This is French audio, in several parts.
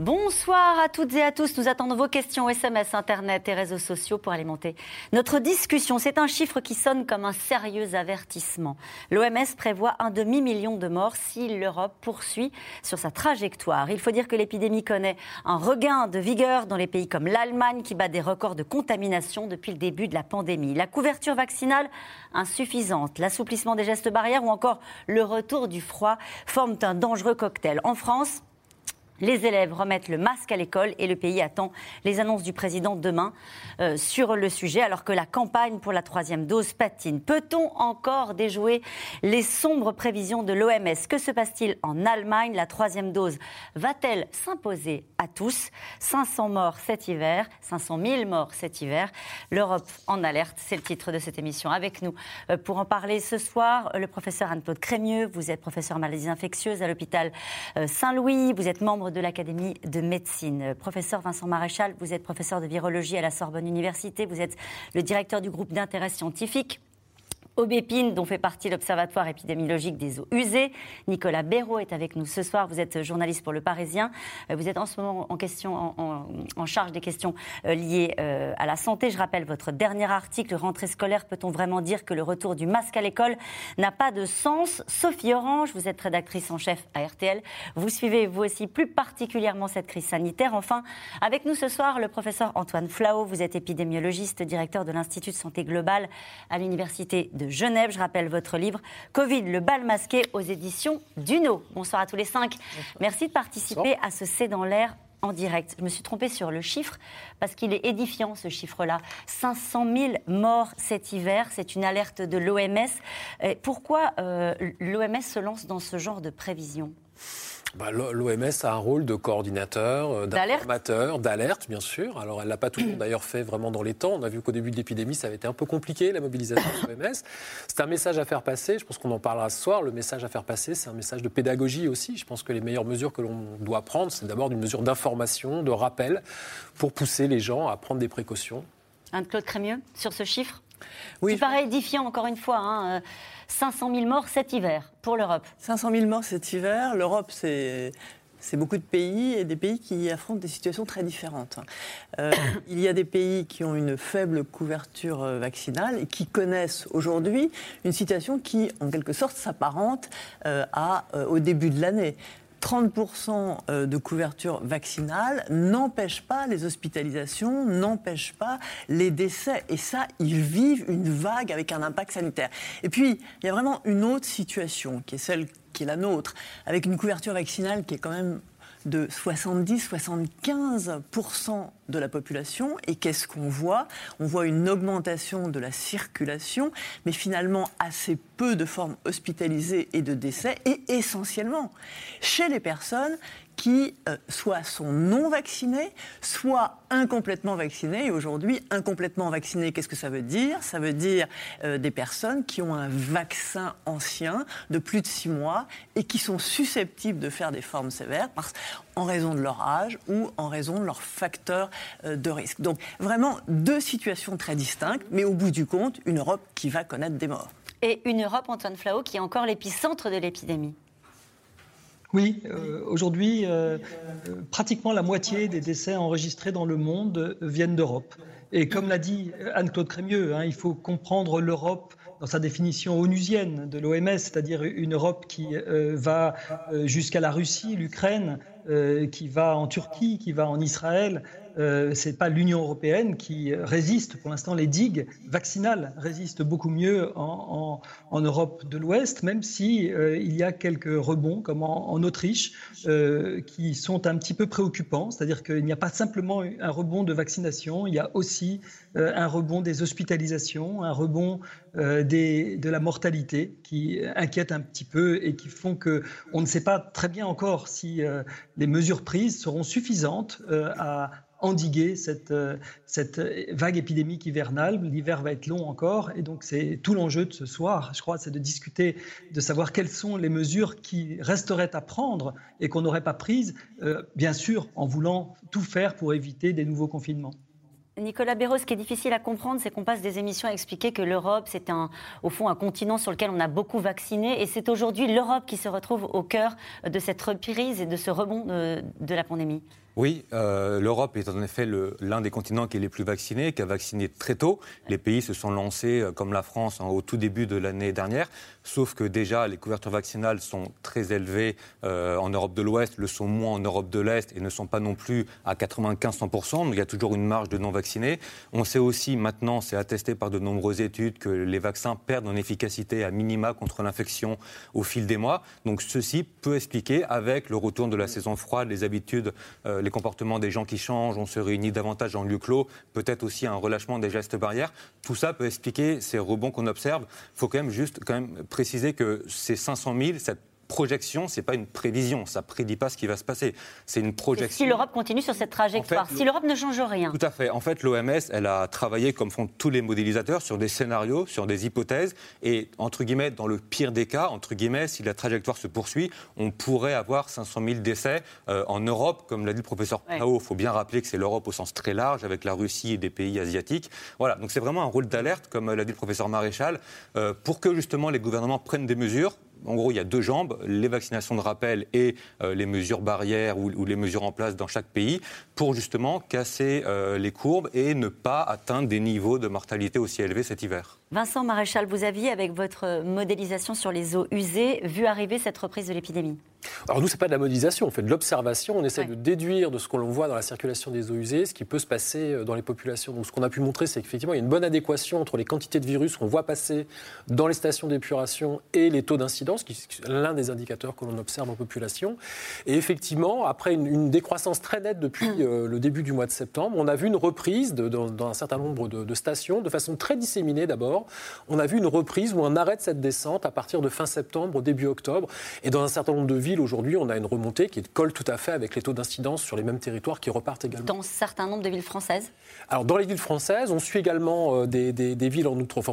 Bonsoir à toutes et à tous. Nous attendons vos questions SMS, Internet et réseaux sociaux pour alimenter notre discussion. C'est un chiffre qui sonne comme un sérieux avertissement. L'OMS prévoit un demi-million de morts si l'Europe poursuit sur sa trajectoire. Il faut dire que l'épidémie connaît un regain de vigueur dans les pays comme l'Allemagne qui bat des records de contamination depuis le début de la pandémie. La couverture vaccinale insuffisante, l'assouplissement des gestes barrières ou encore le retour du froid forment un dangereux cocktail. En France, les élèves remettent le masque à l'école et le pays attend les annonces du président demain euh, sur le sujet, alors que la campagne pour la troisième dose patine. Peut-on encore déjouer les sombres prévisions de l'OMS Que se passe-t-il en Allemagne? La troisième dose va-t-elle s'imposer à tous? 500 morts cet hiver, 500 000 morts cet hiver. L'Europe en alerte, c'est le titre de cette émission. Avec nous euh, pour en parler ce soir, le professeur Anne-Claude Crémieux. Vous êtes professeur maladies infectieuses à l'hôpital euh, Saint-Louis. Vous êtes membre de l'Académie de médecine. Professeur Vincent Maréchal, vous êtes professeur de virologie à la Sorbonne Université, vous êtes le directeur du groupe d'intérêt scientifique Aubépine, dont fait partie l'Observatoire épidémiologique des eaux usées. Nicolas Béraud est avec nous ce soir. Vous êtes journaliste pour Le Parisien. Euh, vous êtes en ce moment en, charge des questions euh, liées euh, à la santé. Je rappelle votre dernier article, Rentrée scolaire, peut-on vraiment dire que le retour du masque à l'école n'a pas de sens? Sophie Orange, vous êtes rédactrice en chef à RTL. Vous suivez, vous aussi, plus particulièrement cette crise sanitaire. Enfin, avec nous ce soir, le professeur Antoine Flao. Vous êtes épidémiologiste, directeur de l'Institut de santé globale à l'Université de Genève. Je rappelle votre livre Covid, le bal masqué aux éditions Duno. Bonsoir à tous les cinq. Merci de participer à ce C'est dans l'air en direct. Je me suis trompée sur le chiffre parce qu'il est édifiant ce chiffre-là. 500 000 morts cet hiver, c'est une alerte de l'OMS. Pourquoi euh, l'OMS se lance dans ce genre de prévision? Bah, L'OMS a un rôle de coordinateur, euh, d'informateur, d'alerte, bien sûr. Alors, elle l'a pas toujours d'ailleurs fait vraiment dans les temps. On a vu qu'au début de l'épidémie, ça avait été un peu compliqué, la mobilisation de l'OMS. C'est un message à faire passer. Je pense qu'on en parlera ce soir. Le message à faire passer, c'est un message de pédagogie aussi. Je pense que les meilleures mesures que l'on doit prendre, c'est d'abord une mesure d'information, de rappel, pour pousser les gens à prendre des précautions. Anne-Claude Crémieux, sur ce chiffre? Oui, qui paraît édifiant, encore une fois. Hein. 500 000 morts cet hiver pour l'Europe. 500 000 morts cet hiver. L'Europe, c'est c'est beaucoup de pays et des pays qui affrontent des situations très différentes. Euh, il y a des pays qui ont une faible couverture euh, vaccinale et qui connaissent aujourd'hui une situation qui, en quelque sorte, s'apparente euh, à, au début de l'année. 30% euh, de couverture vaccinale n'empêche pas les hospitalisations, n'empêche pas les décès. Et ça, ils vivent une vague avec un impact sanitaire. Et puis, il y a vraiment une autre situation qui est celle qui est la nôtre, avec une couverture vaccinale qui est quand même de 70-75% de la population. Et qu'est-ce qu'on voit? On voit une augmentation de la circulation, mais finalement assez peu de formes hospitalisées et de décès, et essentiellement chez les personnes qui euh, soit sont non vaccinés, soit incomplètement vaccinés. Et aujourd'hui, incomplètement vaccinés, qu'est-ce que ça veut dire? Ça veut dire euh, des personnes qui ont un vaccin ancien de plus de six mois et qui sont susceptibles de faire des formes sévères en raison de leur âge ou en raison de leurs facteurs euh, de risque. Donc vraiment deux situations très distinctes, mais au bout du compte, une Europe qui va connaître des morts. Et une Europe, Antoine Flao, qui est encore l'épicentre de l'épidémie. Oui, euh, aujourd'hui, euh, pratiquement la moitié des décès enregistrés dans le monde viennent d'Europe. Et comme l'a dit Anne-Claude Crémieux, hein, il faut comprendre l'Europe dans sa définition onusienne de l'OMS, c'est-à-dire une Europe qui euh, va jusqu'à la Russie, l'Ukraine, qui va en Turquie, qui va en Israël, euh, c'est pas l'Union européenne qui résiste. Pour l'instant, les digues vaccinales résistent beaucoup mieux en, Europe de l'Ouest, même si euh, il y a quelques rebonds, comme en, Autriche, euh, qui sont un petit peu préoccupants. C'est-à-dire qu'il n'y a pas simplement un rebond de vaccination, il y a aussi un rebond des hospitalisations, un rebond de la mortalité qui inquiète un petit peu et qui font que on ne sait pas très bien encore si les mesures prises seront suffisantes à endiguer cette, cette vague épidémique hivernale. L'hiver va être long encore et donc c'est tout l'enjeu de ce soir, je crois, c'est de discuter, de savoir quelles sont les mesures qui resteraient à prendre et qu'on n'aurait pas prises, bien sûr en voulant tout faire pour éviter des nouveaux confinements. Nicolas Béraud, ce qui est difficile à comprendre, c'est qu'on passe des émissions à expliquer que l'Europe, c'est au fond un continent sur lequel on a beaucoup vacciné. Et c'est aujourd'hui l'Europe qui se retrouve au cœur de cette reprise et de ce rebond de la pandémie. Oui, euh, l'Europe est en effet l'un des continents qui est les plus vaccinés, qui a vacciné très tôt. Les pays se sont lancés, euh, comme la France, hein, au tout début de l'année dernière, sauf que déjà les couvertures vaccinales sont très élevées euh, en Europe de l'Ouest, le sont moins en Europe de l'Est et ne sont pas non plus à 95-100%, donc il y a toujours une marge de non-vaccinés. On sait aussi maintenant, c'est attesté par de nombreuses études, que les vaccins perdent en efficacité à minima contre l'infection au fil des mois. Donc ceci peut expliquer, avec le retour de la saison froide, les habitudes les comportements des gens qui changent, on se réunit davantage en lieu clos, peut-être aussi un relâchement des gestes barrières. Tout ça peut expliquer ces rebonds qu'on observe. Il faut quand même juste quand même préciser que ces 500 000, cette projection, c'est pas une prévision, ça prédit pas ce qui va se passer. C'est une projection. si l'Europe continue sur cette trajectoire, si l'Europe ne change rien. Tout à fait. En fait, l'OMS, elle a travaillé, comme font tous les modélisateurs, sur des scénarios, sur des hypothèses, et entre guillemets, dans le pire des cas, entre guillemets, si la trajectoire se poursuit, on pourrait avoir 500 000 décès euh, en Europe, comme l'a dit le professeur Pao. Il faut bien rappeler que c'est l'Europe au sens très large, avec la Russie et des pays asiatiques. Voilà. Donc c'est vraiment un rôle d'alerte, comme l'a dit le professeur Maréchal, euh, pour que justement les gouvernements prennent des mesures en gros, il y a deux jambes, les vaccinations de rappel et euh, les mesures barrières ou, les mesures en place dans chaque pays, pour justement casser euh, les courbes et ne pas atteindre des niveaux de mortalité aussi élevés cet hiver. Vincent Maréchal, vous aviez, avec votre modélisation sur les eaux usées, vu arriver cette reprise de l'épidémie alors nous, ce n'est pas de la modélisation, on fait de l'observation, on essaie de déduire de ce qu'on voit dans la circulation des eaux usées, ce qui peut se passer euh, dans les populations. Donc ce qu'on a pu montrer, c'est qu'effectivement, il y a une bonne adéquation entre les quantités de virus qu'on voit passer dans les stations d'épuration et les taux d'incidence, qui est l'un des indicateurs que l'on observe en population. Et effectivement, après une, décroissance très nette depuis euh, le début du mois de septembre, on a vu une reprise dans, un certain nombre de, de stations, de façon très disséminée d'abord. On a vu une reprise ou un arrêt de cette descente à partir de fin septembre, début octobre. Et dans un certain nombre de villes, aujourd'hui, on a une remontée qui colle tout à fait avec les taux d'incidence sur les mêmes territoires qui repartent également. Dans un certain nombre de villes françaises? Alors, dans les villes françaises, on suit également euh, des, villes en outre, enfin,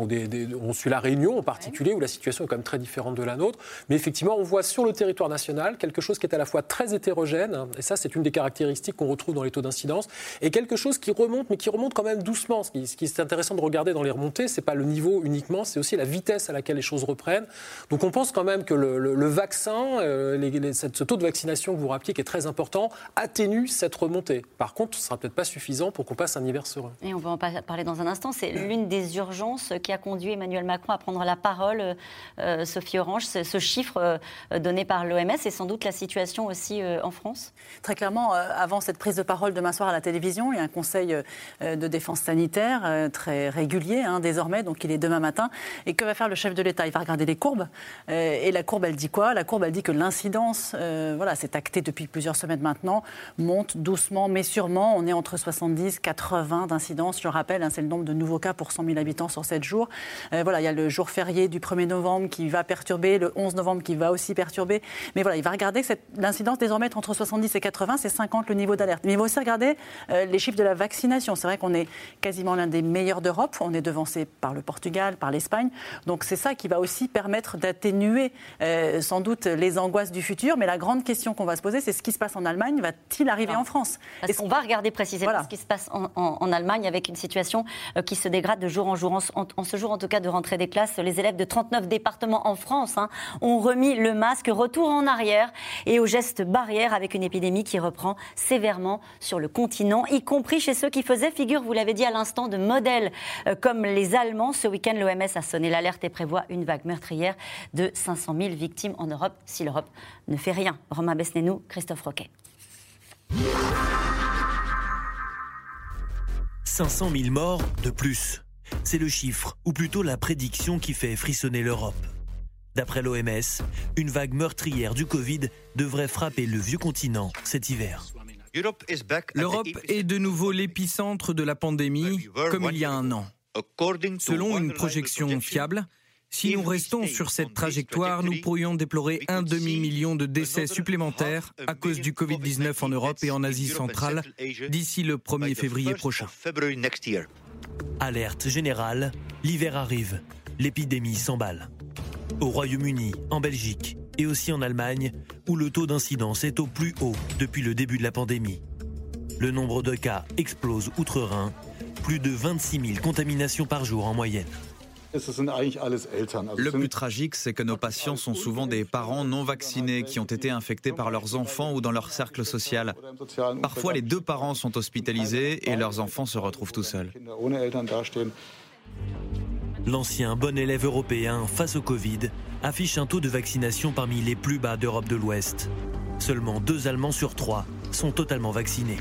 on suit la Réunion en particulier, où la situation est quand même très différente de la nôtre. Mais effectivement, on voit sur le territoire national quelque chose qui est à la fois très hétérogène, hein, et ça, c'est une des caractéristiques qu'on retrouve dans les taux d'incidence, et quelque chose qui remonte, mais qui remonte quand même doucement. Ce qui, ce qui est intéressant de regarder dans les remontées, c'est pas le niveau uniquement, c'est aussi la vitesse à laquelle les choses reprennent. Donc, on pense quand même que le, vaccin, euh, les, ce taux de vaccination que vous rappeliez, qui est très important, atténue cette remontée. Par contre, ce ne sera peut-être pas suffisant pour qu'on passe un hiver serein. Et on va en parler dans un instant. C'est l'une des urgences qui a conduit Emmanuel Macron à prendre la parole, euh, Sophie Orange. Ce chiffre euh, donné par l'OMS et sans doute la situation aussi euh, en France Très clairement, avant cette prise de parole demain soir à la télévision, il y a un conseil de défense sanitaire très régulier hein, désormais, donc il est demain matin. Et que va faire le chef de l'État? Il va regarder les courbes. et la courbe, elle dit quoi? La courbe, elle dit que l'incidence euh, voilà, c'est acté depuis plusieurs semaines maintenant, monte doucement mais sûrement. On est entre 70 80 d'incidence. Je rappelle, hein, c'est le nombre de nouveaux cas pour 100 000 habitants sur 7 jours. Euh, voilà, il y a le jour férié du 1er novembre qui va perturber, le 11 novembre qui va aussi perturber. Mais voilà, il va regarder que l'incidence désormais entre 70 et 80, c'est 50 le niveau d'alerte. Mais il va aussi regarder euh, les chiffres de la vaccination. C'est vrai qu'on est quasiment l'un des meilleurs d'Europe. On est devancé par le Portugal, par l'Espagne. Donc c'est ça qui va aussi permettre d'atténuer sans doute les angoisses du futur. Mais la grande question qu'on va se poser, c'est ce qui se passe en Allemagne va-t-il arriver en France? Parce qu'on va regarder précisément ce qui se passe en, Allemagne avec une situation euh, qui se dégrade de jour en jour. En, ce jour, en tout cas, de rentrée des classes, les élèves de 39 départements en France hein, ont remis le masque, retour en arrière et au geste barrière avec une épidémie qui reprend sévèrement sur le continent, y compris chez ceux qui faisaient figure, vous l'avez dit à l'instant, de modèles euh, comme les Allemands. Ce week-end, l'OMS a sonné l'alerte et prévoit une vague meurtrière de 500 000 victimes en Europe si l'Europe ne fait rien. Romain Besnénou, Christophe Roquet. 500 000 morts de plus. C'est le chiffre, ou plutôt la prédiction qui fait frissonner l'Europe. D'après l'OMS, une vague meurtrière du Covid devrait frapper le vieux continent cet hiver. L'Europe est de nouveau l'épicentre de la pandémie, comme il y a un an. Selon une projection fiable, Si nous restons sur cette trajectoire, nous pourrions déplorer un demi-million de décès supplémentaires à cause du Covid-19 en Europe et en Asie centrale d'ici le 1er février prochain. Alerte générale, l'hiver arrive, l'épidémie s'emballe. Au Royaume-Uni, en Belgique et aussi en Allemagne, où le taux d'incidence est au plus haut depuis le début de la pandémie. Le nombre de cas explose outre-Rhin, plus de 26 000 contaminations par jour en moyenne. Le plus tragique, c'est que nos patients sont souvent des parents non vaccinés qui ont été infectés par leurs enfants ou dans leur cercle social. Parfois, les deux parents sont hospitalisés et leurs enfants se retrouvent tout seuls. L'ancien bon élève européen face au Covid affiche un taux de vaccination parmi les plus bas d'Europe de l'Ouest. Seulement deux Allemands sur trois sont totalement vaccinés.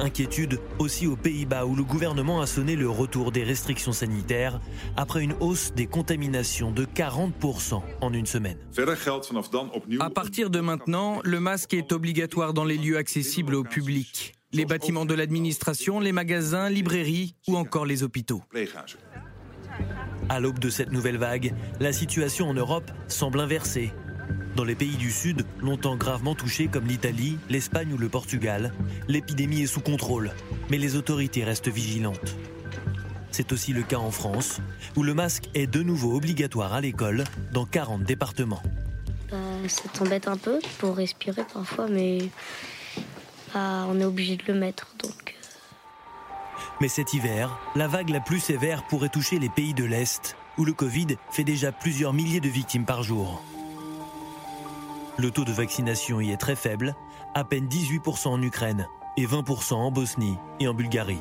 Inquiétude aussi aux Pays-Bas où le gouvernement a sonné le retour des restrictions sanitaires après une hausse des contaminations de 40% en une semaine. À partir de maintenant, le masque est obligatoire dans les lieux accessibles au public. Les bâtiments de l'administration, les magasins, librairies ou encore les hôpitaux. À l'aube de cette nouvelle vague, la situation en Europe semble inversée. Dans les pays du Sud, longtemps gravement touchés comme l'Italie, l'Espagne ou le Portugal, l'épidémie est sous contrôle, mais les autorités restent vigilantes. C'est aussi le cas en France, où le masque est de nouveau obligatoire à l'école dans 40 départements. Bah, ça t'embête un peu pour respirer parfois, mais bah, on est obligé de le mettre. Donc. Euh. Mais cet hiver, la vague la plus sévère pourrait toucher les pays de l'Est, où le Covid fait déjà plusieurs milliers de victimes par jour. Le taux de vaccination y est très faible, à peine 18% en Ukraine et 20% en Bosnie et en Bulgarie.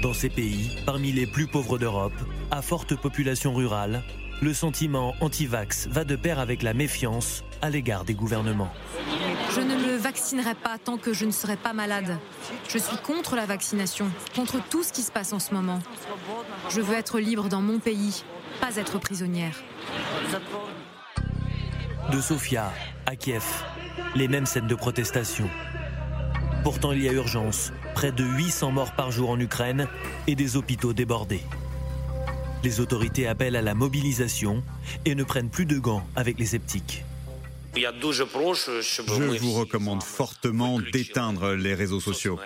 Dans ces pays, parmi les plus pauvres d'Europe, à forte population rurale, le sentiment anti-vax va de pair avec la méfiance à l'égard des gouvernements. Je ne me vaccinerai pas tant que je ne serai pas malade. Je suis contre la vaccination, contre tout ce qui se passe en ce moment. Je veux être libre dans mon pays, pas être prisonnière de Sofia à Kiev, les mêmes scènes de protestation. Pourtant, il y a urgence. Près de 800 morts par jour en Ukraine et des hôpitaux débordés. Les autorités appellent à la mobilisation et ne prennent plus de gants avec les sceptiques. Je vous recommande fortement d'éteindre les réseaux sociaux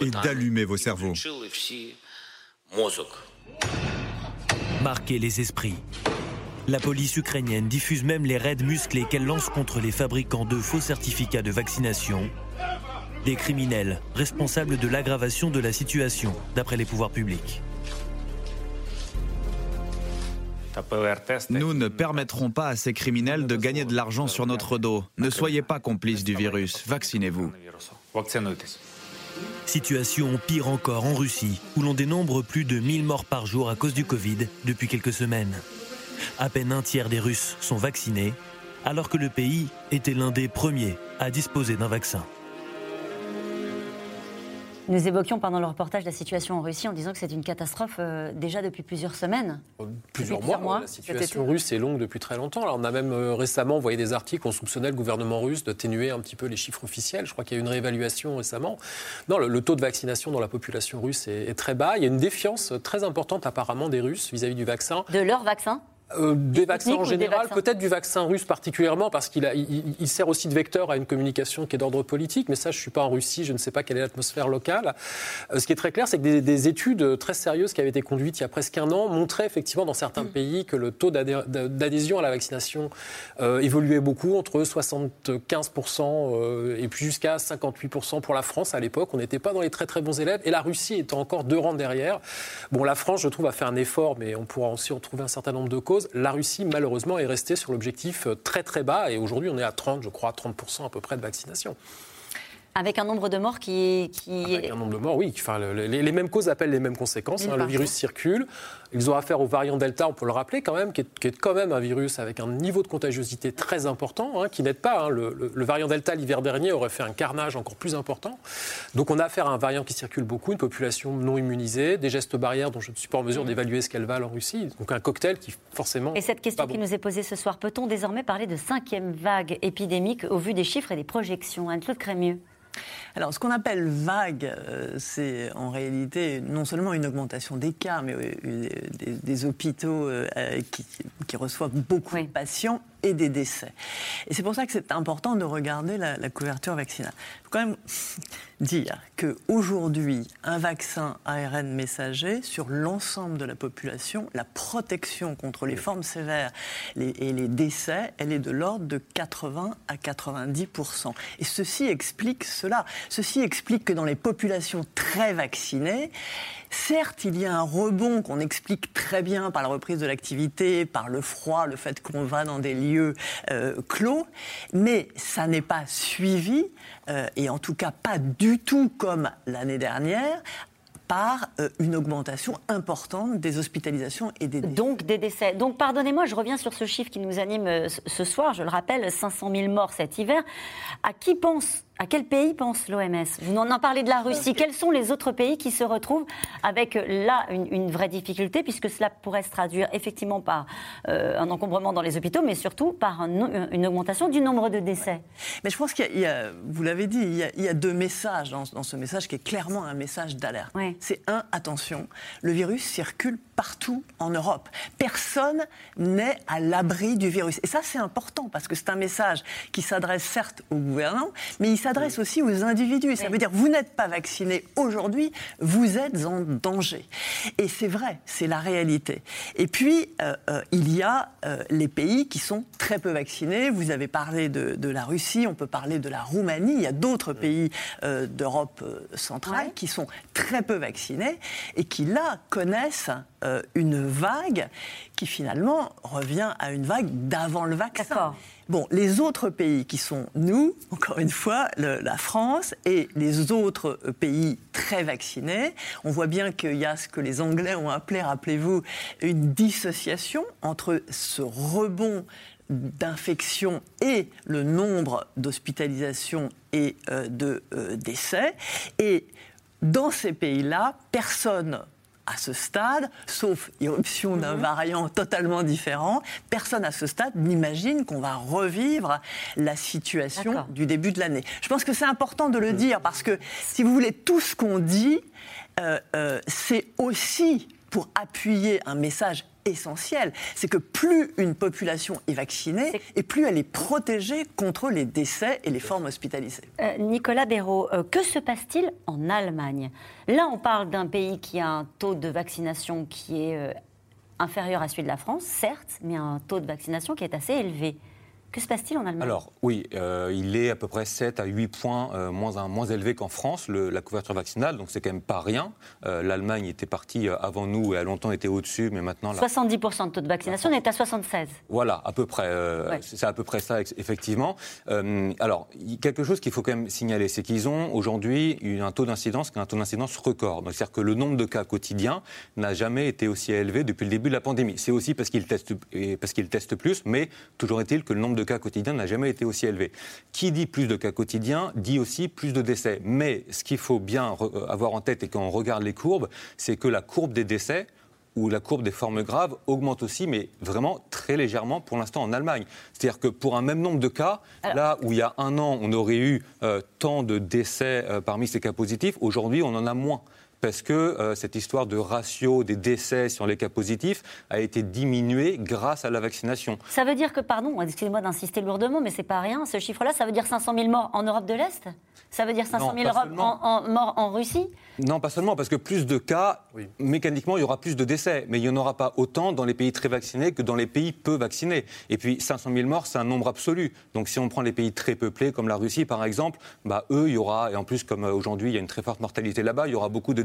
et d'allumer vos cerveaux. Marquez les esprits. La police ukrainienne diffuse même les raids musclés qu'elle lance contre les fabricants de faux certificats de vaccination. Des criminels responsables de l'aggravation de la situation, d'après les pouvoirs publics. Nous ne permettrons pas à ces criminels de gagner de l'argent sur notre dos. Ne soyez pas complices du virus. Vaccinez-vous. Situation pire encore en Russie, où l'on dénombre plus de 1000 morts par jour à cause du Covid depuis quelques semaines. À peine un tiers des Russes sont vaccinés, alors que le pays était l'un des premiers à disposer d'un vaccin. Nous évoquions pendant le reportage la situation en Russie en disant que c'est une catastrophe euh, déjà depuis plusieurs semaines. Euh, plusieurs, mois, La situation russe est longue depuis très longtemps. Alors, on a même euh, récemment envoyé des articles où on soupçonnait le gouvernement russe de ténuer un petit peu les chiffres officiels. Je crois qu'il y a eu une réévaluation récemment. Non, le, taux de vaccination dans la population russe est, est, très bas. Il y a une défiance très importante apparemment des Russes vis à -vis du vaccin. De leur vaccin euh, des vaccins en général, peut-être du vaccin russe particulièrement, parce qu'il il, sert aussi de vecteur à une communication qui est d'ordre politique. Mais ça, je ne suis pas en Russie, je ne sais pas quelle est l'atmosphère locale. Euh, ce qui est très clair, c'est que des, études très sérieuses qui avaient été conduites il y a presque un an montraient effectivement dans certains mm. pays que le taux d'adhésion à la vaccination euh, évoluait beaucoup, entre 75% et puis jusqu'à 58% pour la France à l'époque. On n'était pas dans les très très bons élèves. Et la Russie étant encore deux rangs derrière. Bon, la France, je trouve, a fait un effort, mais on pourra aussi en trouver un certain nombre de causes la Russie, malheureusement, est restée sur l'objectif euh, très très bas et aujourd'hui, on est à 30, je crois, 30% à peu près de vaccination. Avec un nombre de morts qui, Avec un nombre de morts, oui. Enfin, les, mêmes causes appellent les mêmes conséquences. Hein. le virus circule. Ils ont affaire au variant Delta, on peut le rappeler quand même, qui est, quand même un virus avec un niveau de contagiosité très important, hein, qui n'aide pas. Hein. Le, variant Delta, l'hiver dernier, aurait fait un carnage encore plus important. Donc on a affaire à un variant qui circule beaucoup, une population non immunisée, des gestes barrières dont je ne suis pas en mesure d'évaluer ce qu'elles valent en Russie. Donc un cocktail qui forcément... Et cette question qui nous est posée ce soir, peut-on désormais parler de cinquième vague épidémique au vu des chiffres et des projections? Anne-Claude Crémieux alors, ce qu'on appelle vague, euh, c'est en réalité non seulement une augmentation des cas, mais euh, des, hôpitaux euh, qui, reçoivent beaucoup de patients et des décès. Et c'est pour ça que c'est important de regarder la, la couverture vaccinale. Il faut quand même dire qu'aujourd'hui, un vaccin ARN messager sur l'ensemble de la population, la protection contre les formes sévères et les décès, elle est de l'ordre de 80 à 90% Et ceci explique cela. Ceci explique que dans les populations très vaccinées, certes, il y a un rebond qu'on explique très bien par la reprise de l'activité, par le froid, le fait qu'on va dans des lieux euh, clos, mais ça n'est pas suivi, euh, et en tout cas pas du tout comme l'année dernière, par euh, une augmentation importante des hospitalisations et des décès. Donc des décès. Donc pardonnez-moi, je reviens sur ce chiffre qui nous anime ce soir. Je le rappelle, 500 000 morts cet hiver. À qui pense à quel pays pense l'OMS Vous en parlez de la Russie. Quels sont les autres pays qui se retrouvent avec là une, vraie difficulté, puisque cela pourrait se traduire effectivement par euh, un encombrement dans les hôpitaux, mais surtout par une augmentation du nombre de décès? Mais je pense qu'il y, a, vous l'avez dit, il y, a, deux messages dans, ce message qui est clairement un message d'alerte. C'est un, attention, le virus circule partout en Europe. Personne n'est à l'abri du virus. Et ça, c'est important parce que c'est un message qui s'adresse certes aux gouvernants, mais il s'adresse aussi aux individus. Ça veut dire, vous n'êtes pas vacciné aujourd'hui, vous êtes en danger. Et c'est vrai, c'est la réalité. Et puis, euh, euh, il y a euh, les pays qui sont très peu vaccinés. Vous avez parlé de, de, la Russie, on peut parler de la Roumanie. Il y a d'autres pays d'Europe centrale qui sont très peu vaccinés et qui, là, connaissent euh, une vague qui finalement revient à une vague d'avant le vaccin. Bon, les autres pays qui sont nous, encore une fois, la France et les autres pays très vaccinés, on voit bien qu'il y a ce que les Anglais ont appelé, rappelez-vous, une dissociation entre ce rebond d'infection et le nombre d'hospitalisations et euh, de euh, décès. Et dans ces pays-là, personne à ce stade, sauf irruption d'un mhm. variant totalement différent, personne à ce stade n'imagine qu'on va revivre la situation du début de l'année. Je pense que c'est important de le mhm. dire parce que, si vous voulez, tout ce qu'on dit, euh, euh, c'est aussi pour appuyer un message essentiel, c'est que plus une population est vaccinée et plus elle est protégée contre les décès et les formes hospitalisées. Euh, Nicolas Béraud, euh, que se passe-t-il en Allemagne? Là, on parle d'un pays qui a un taux de vaccination qui est euh, inférieur à celui de la France, certes, mais un taux de vaccination qui est assez élevé. Que se passe-t-il en Allemagne? Alors, oui, euh, il est à peu près 7 à 8 points euh, moins, moins élevé qu'en France, la couverture vaccinale, donc c'est quand même pas rien. Euh, L'Allemagne était partie avant nous et a longtemps été au-dessus, mais maintenant... 70% de taux de vaccination, on est à 76. Voilà, à peu près. C'est à peu près ça, effectivement. alors, quelque chose qu'il faut quand même signaler, c'est qu'ils ont aujourd'hui un taux d'incidence qui est un taux d'incidence record. C'est-à-dire que le nombre de cas quotidiens n'a jamais été aussi élevé depuis le début de la pandémie. C'est aussi parce qu'ils testent, parce qu'ils testent plus, mais toujours est-il que le nombre de cas quotidiens n'a jamais été aussi élevé. Qui dit plus de cas quotidiens dit aussi plus de décès. Mais ce qu'il faut bien euh, avoir en tête et quand on regarde les courbes, c'est que la courbe des décès ou la courbe des formes graves augmente aussi, mais vraiment très légèrement pour l'instant en Allemagne. C'est-à-dire que pour un même nombre de cas, là où il y a un an on aurait eu euh, tant de décès euh, parmi ces cas positifs, aujourd'hui on en a moins parce que euh, cette histoire de ratio des décès sur les cas positifs a été diminuée grâce à la vaccination. Ça veut dire que, pardon, excusez-moi d'insister lourdement, mais c'est pas rien, ce chiffre-là, ça veut dire 500 000 morts en Europe de l'Est? Ça veut dire 500 000 morts en Russie? Non, pas seulement, parce que plus de cas, mécaniquement, il y aura plus de décès. Mais il n'y en aura pas autant dans les pays très vaccinés que dans les pays peu vaccinés. Et puis, 500 000 morts, c'est un nombre absolu. Donc, si on prend les pays très peuplés, comme la Russie, par exemple, bah, eux, il y aura, et en plus, comme euh, aujourd'hui, il y a une très forte mortalité là-bas, il y aura beaucoup de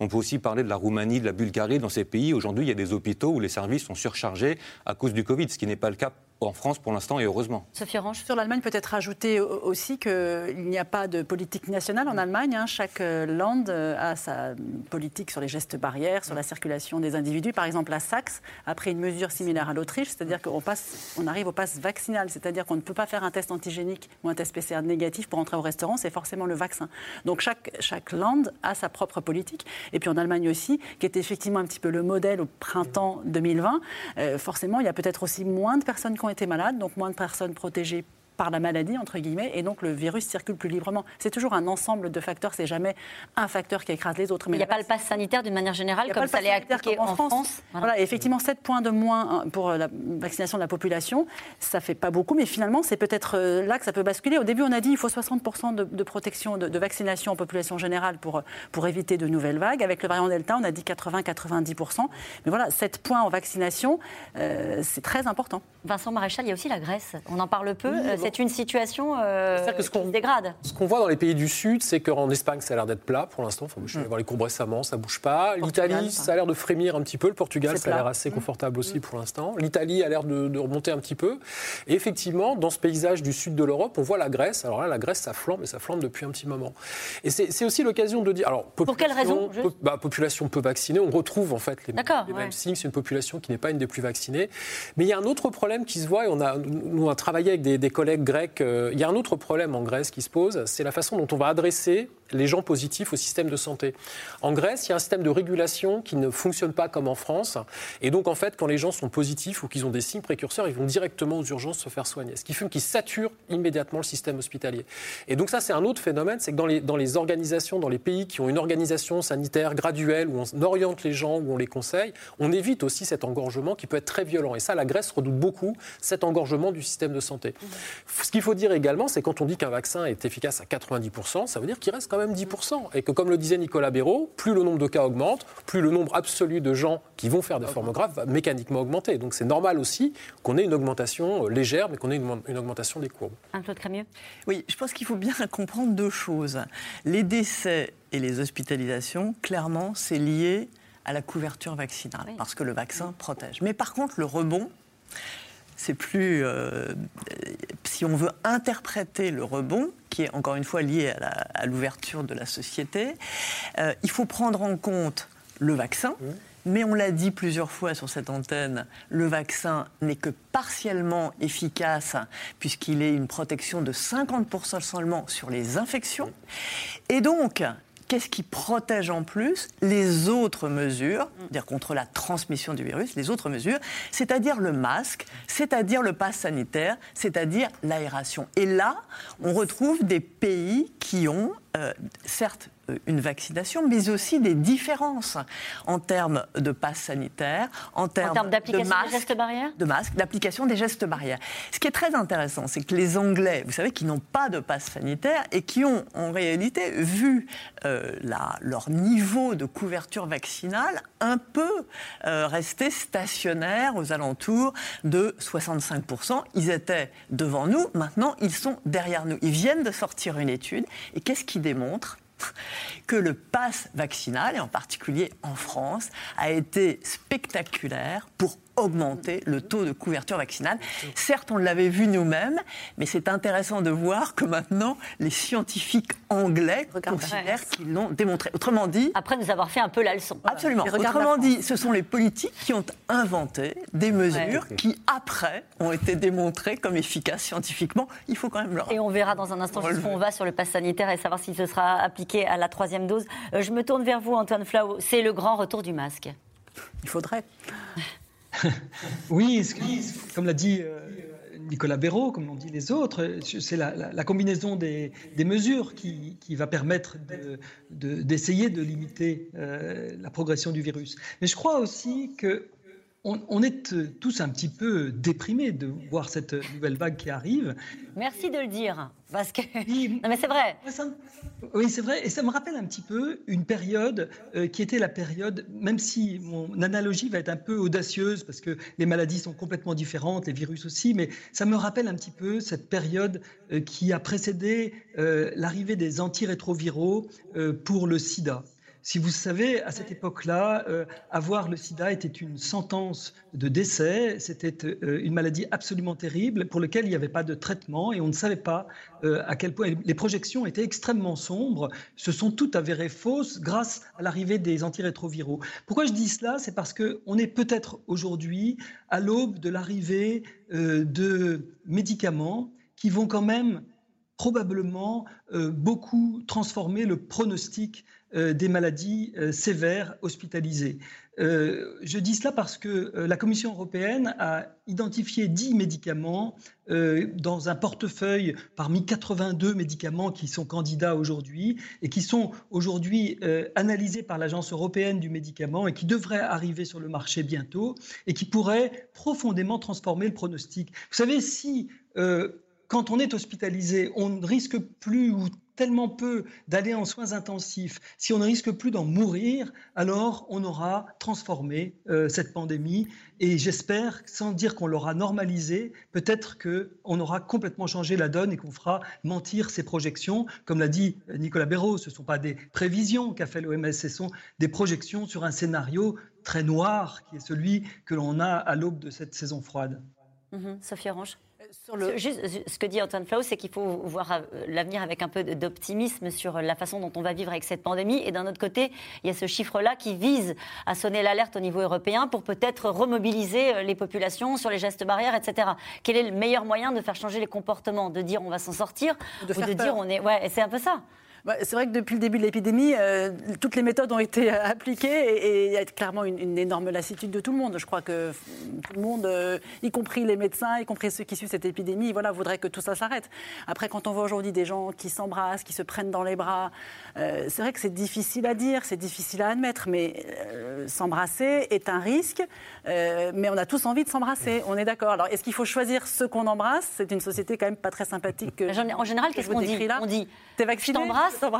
On peut aussi parler de la Roumanie, de la Bulgarie. Dans ces pays, aujourd'hui, il y a des hôpitaux où les services sont surchargés à cause du Covid, ce qui n'est pas le cas en France pour l'instant et heureusement. Sophie Orange. Sur l'Allemagne, peut-être rajouter aussi qu'il n'y a pas de politique nationale en Allemagne. Hein. Chaque euh, land euh, a sa politique sur les gestes barrières, sur la circulation des individus. Par exemple, la Saxe a pris une mesure similaire à l'Autriche, c'est-à-dire qu'on passe, on arrive au pass vaccinal, c'est-à-dire qu'on ne peut pas faire un test antigénique ou un test PCR négatif pour entrer au restaurant, c'est forcément le vaccin. Donc chaque, chaque land a sa propre politique. Et puis en Allemagne aussi, qui est effectivement un petit peu le modèle au printemps 2020, euh, forcément, il y a peut-être aussi moins de personnes qui ont été malades, donc moins de personnes protégées par la maladie, entre guillemets, et donc le virus circule plus librement. C'est toujours un ensemble de facteurs, c'est jamais un facteur qui écrase les autres. Mais il n'y a pas le pass sanitaire d'une manière générale, comme ça l'est appliqué en France. Voilà. effectivement, 7 points de moins hein, pour la vaccination de la population, ça fait pas beaucoup, mais finalement, c'est peut-être euh, là que ça peut basculer. Au début, on a dit qu'il faut 60% de, protection, de, vaccination en population générale pour, pour éviter de nouvelles vagues. Avec le variant Delta, on a dit 80-90%. Mais voilà, 7 points en vaccination, euh, c'est très important. Vincent Maréchal, il y a aussi la Grèce. On en parle peu. Euh, c'est une situation euh, qui se dégrade. Ce qu'on voit dans les pays du Sud, c'est qu'en Espagne, ça a l'air d'être plat pour l'instant. Enfin, je vais mm. voir les courbes récemment, ça bouge pas. L'Italie, ça a l'air de frémir un petit peu. Le Portugal, ça a l'air assez mm. confortable aussi mm. pour l'instant. L'Italie a l'air de, remonter un petit peu. Et effectivement, dans ce paysage du sud de l'Europe, on voit la Grèce. Alors là, la Grèce, ça flambe, mais ça flambe depuis un petit moment. Et c'est aussi l'occasion de dire. Alors, pour quelle raison bah, Population peu vaccinée. On retrouve en fait les, mêmes signes. C'est une population qui n'est pas une des plus vaccinées. Mais il y a un autre problème qui se voit, et on a, nous, on a travaillé avec des, collègues Euh, il y a un autre problème en Grèce qui se pose, c'est la façon dont on va adresser les gens positifs au système de santé. En Grèce, il y a un système de régulation qui ne fonctionne pas comme en France. Et donc, en fait, quand les gens sont positifs ou qu'ils ont des signes précurseurs, ils vont directement aux urgences se faire soigner. Ce qui fait qu'ils saturent immédiatement le système hospitalier. Et donc, ça, c'est un autre phénomène, c'est que dans les, dans les organisations, dans les pays qui ont une organisation sanitaire graduelle, où on oriente les gens, où on les conseille, on évite aussi cet engorgement qui peut être très violent. Et ça, la Grèce redoute beaucoup cet engorgement du système de santé. Ce qu'il faut dire également, c'est quand on dit qu'un vaccin est efficace à 90%, ça veut dire qu'il reste quand même 10%. Et que, comme le disait Nicolas Béraud, plus le nombre de cas augmente, plus le nombre absolu de gens qui vont faire des formes graves va mécaniquement augmenter. Donc c'est normal aussi qu'on ait une augmentation euh, légère, mais qu'on ait une, augmentation des courbes. Un Claude Crémieux Oui, je pense qu'il faut bien comprendre deux choses. Les décès et les hospitalisations, clairement, c'est lié à la couverture vaccinale, parce que le vaccin protège. Mais par contre, le rebond, c'est plus. Euh, si on veut interpréter le rebond, qui est encore une fois lié à l'ouverture de la société, euh, il faut prendre en compte le vaccin. Mmh. Mais on l'a dit plusieurs fois sur cette antenne, le vaccin n'est que partiellement efficace puisqu'il est une protection de 50% seulement sur les infections. Et donc, Qu'est-ce qui protège en plus les autres mesures, dire contre la transmission du virus, les autres mesures, c'est-à-dire le masque, c'est-à-dire le pass sanitaire, c'est-à-dire l'aération. Et là, on retrouve des pays qui ont, euh, certes, une vaccination, mais aussi des différences en termes de passe sanitaire, en termes, d'application de des gestes barrières De masques, d'application des gestes barrières. Ce qui est très intéressant, c'est que les Anglais, vous savez, qui n'ont pas de passe sanitaire et qui ont en réalité vu euh, leur niveau de couverture vaccinale un peu euh, rester stationnaire aux alentours de 65%. Ils étaient devant nous, maintenant ils sont derrière nous. Ils viennent de sortir une étude et qu'est-ce qui démontre que le pass vaccinal, et en particulier en France, a été spectaculaire pour augmenter le taux de couverture vaccinale. Certes, on l'avait vu nous-mêmes, mais c'est intéressant de voir que maintenant, les scientifiques anglais considèrent qu'ils l'ont démontré. Autrement dit... Après nous avoir fait un peu la leçon. Absolument. Autrement dit, ce sont les politiques qui ont inventé des mesures qui, après, ont été démontrées comme efficaces scientifiquement. Il faut quand même le Et on verra dans un instant jusqu'où on va sur le pass sanitaire et savoir si ce sera appliqué à la troisième dose. Euh, je me tourne vers vous, Antoine Flau. C'est le grand retour du masque. Il faudrait. oui, comme l'a dit euh, Nicolas Béraud, comme l'ont dit les autres, c'est la, combinaison des, mesures qui, va permettre d'essayer de, limiter euh, la progression du virus. Mais je crois aussi que on, est tous un petit peu déprimés de voir cette nouvelle vague qui arrive. Merci de le dire, parce que non mais c'est vrai. oui, c'est vrai, et ça me rappelle un petit peu une période euh, qui était la période, même si mon analogie va être un peu audacieuse parce que les maladies sont complètement différentes, les virus aussi, mais ça me rappelle un petit peu cette période euh, qui a précédé euh, l'arrivée des antirétroviraux pour le SIDA. Si vous savez, à cette époque-là, euh, avoir le sida était une sentence de décès, c'était euh, une maladie absolument terrible pour laquelle il n'y avait pas de traitement et on ne savait pas euh, à quel point les projections étaient extrêmement sombres, se sont toutes avérées fausses grâce à l'arrivée des antirétroviraux. Pourquoi je dis cela? C'est parce qu'on est peut-être aujourd'hui à l'aube de l'arrivée de médicaments qui vont quand même probablement beaucoup transformer le pronostic des maladies sévères hospitalisées. je dis cela parce que la Commission européenne a identifié 10 médicaments dans un portefeuille parmi 82 médicaments qui sont candidats aujourd'hui et qui sont aujourd'hui analysés par l'Agence européenne du médicament et qui devraient arriver sur le marché bientôt et qui pourraient profondément transformer le pronostic. Vous savez, si quand on est hospitalisé, on ne risque plus ou tellement peu d'aller en soins intensifs, si on ne risque plus d'en mourir, alors on aura transformé euh, cette pandémie. Et j'espère, sans dire qu'on l'aura normalisé, peut-être qu'on aura complètement changé la donne et qu'on fera mentir ces projections. Comme l'a dit Nicolas Béraud, ce ne sont pas des prévisions qu'a fait l'OMS, ce sont des projections sur un scénario très noir qui est celui que l'on a à l'aube de cette saison froide. Mm-hmm. Sophie Orange Juste, ce que dit Antoine Flau, c'est qu'il faut voir euh, l'avenir avec un peu d'optimisme sur la façon dont on va vivre avec cette pandémie. Et d'un autre côté, il y a ce chiffre-là qui vise à sonner l'alerte au niveau européen pour peut-être remobiliser euh, les populations sur les gestes barrières, etc. Quel est le meilleur moyen de faire changer les comportements? De dire on va s'en sortir de ou de dire on est. Ouais, c'est un peu ça. Bah, c'est vrai que depuis le début de l'épidémie, euh, toutes les méthodes ont été euh, appliquées et il y a clairement une, énorme lassitude de tout le monde. Je crois que tout le monde, euh, y compris les médecins, y compris ceux qui suivent cette épidémie, voilà, voudraient que tout ça s'arrête. Après, quand on voit aujourd'hui des gens qui s'embrassent, qui se prennent dans les bras, c'est vrai que c'est difficile à dire, c'est difficile à admettre, mais s'embrasser est un risque. mais on a tous envie de s'embrasser, on est d'accord. Alors, est-ce qu'il faut choisir ceux qu'on embrasse? C'est une société quand même pas très sympathique. en général, qu'est-ce qu'on dit? là On dit, t'es vacciné?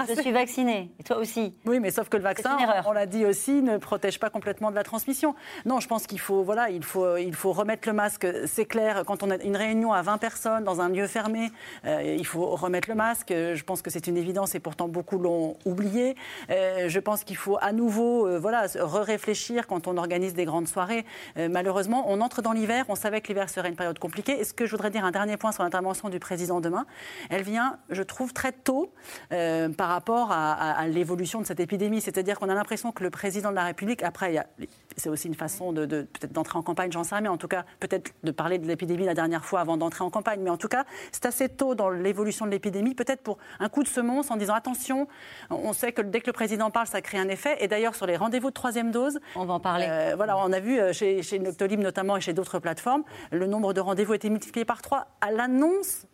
je suis vaccinée. Et toi aussi. Oui, mais sauf que le vaccin, on l'a dit aussi, ne protège pas complètement de la transmission. Non, je pense qu'il faut, voilà, il faut, il faut remettre le masque. C'est clair, quand on a une réunion à 20 personnes dans un lieu fermé, euh, il faut remettre le masque. Je pense que c'est une évidence et pourtant beaucoup l'ont oublié. Euh, je pense qu'il faut à nouveau, euh, voilà, re-réfléchir quand on organise des grandes soirées. malheureusement, on entre dans l'hiver. On savait que l'hiver serait une période compliquée. Et ce que je voudrais dire, un dernier point sur l'intervention du président demain, elle vient, je trouve, très tôt par rapport à, l'évolution de cette épidémie. C'est-à-dire qu'on a l'impression que le président de la République, après, c'est aussi une façon de, peut-être d'entrer en campagne, j'en sais rien, mais en tout cas, peut-être de parler de l'épidémie la dernière fois avant d'entrer en campagne. Mais en tout cas, c'est assez tôt dans l'évolution de l'épidémie, peut-être pour un coup de semonce en disant attention, on sait que dès que le président parle, ça crée un effet. Et d'ailleurs, sur les rendez-vous de troisième dose, on va en parler. Euh, voilà, on a vu euh, chez, chez Noctolib notamment et chez d'autres plateformes, le nombre de rendez-vous a été multiplié par trois à l'annonce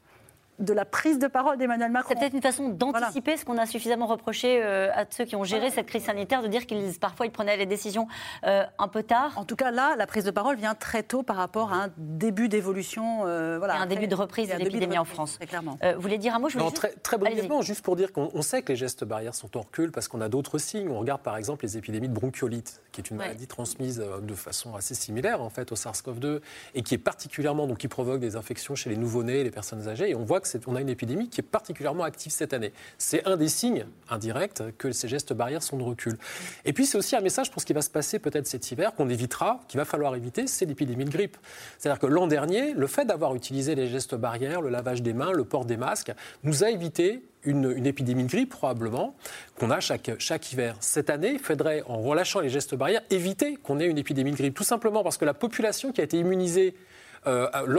de la prise de parole d'Emmanuel Macron. C'est peut-être une façon d'anticiper ce qu'on a suffisamment reproché euh, à ceux qui ont géré cette crise sanitaire, de dire qu'ils parfois ils prenaient les décisions euh, un peu tard. En tout cas, là, la prise de parole vient très tôt par rapport à un début d'évolution. Euh, voilà, un début de reprise de l'épidémie en France. clairement. vous voulez dire un mot je non, Très, très brièvement, juste pour dire qu'on sait que les gestes barrières sont en recul parce qu'on a d'autres signes. On regarde par exemple les épidémies de bronchiolite, qui est une maladie transmise de façon assez similaire en fait au SARS-CoV-2 et qui est particulièrement donc qui provoque des infections chez les nouveau-nés, les personnes âgées. Et on voit que on a une épidémie qui est particulièrement active cette année. C'est un des signes indirects que ces gestes barrières sont de recul. Et puis c'est aussi un message pour ce qui va se passer peut-être cet hiver, qu'on évitera, qu'il va falloir éviter, c'est l'épidémie de grippe. C'est-à-dire que l'an dernier, le fait d'avoir utilisé les gestes barrières, le lavage des mains, le port des masques, nous a évité une, épidémie de grippe, probablement, qu'on a chaque, chaque hiver. Cette année, il faudrait, en relâchant les gestes barrières, éviter qu'on ait une épidémie de grippe. Tout simplement parce que la population qui a été immunisée,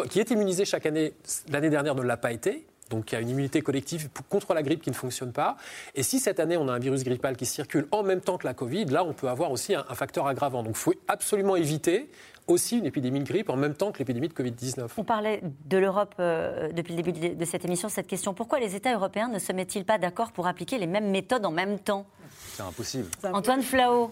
qui est immunisée chaque année, l'année dernière ne l'a pas été. Donc il y a une immunité collective contre la grippe qui ne fonctionne pas. Et si cette année on a un virus grippal qui circule en même temps que la Covid, là on peut avoir aussi un, facteur aggravant. Donc il faut absolument éviter aussi une épidémie de grippe en même temps que l'épidémie de Covid-19. On parlait de l'Europe euh, depuis le début de cette émission, cette question. Pourquoi les États européens ne se mettent-ils pas d'accord pour appliquer les mêmes méthodes en même temps? C'est impossible. Antoine Flao.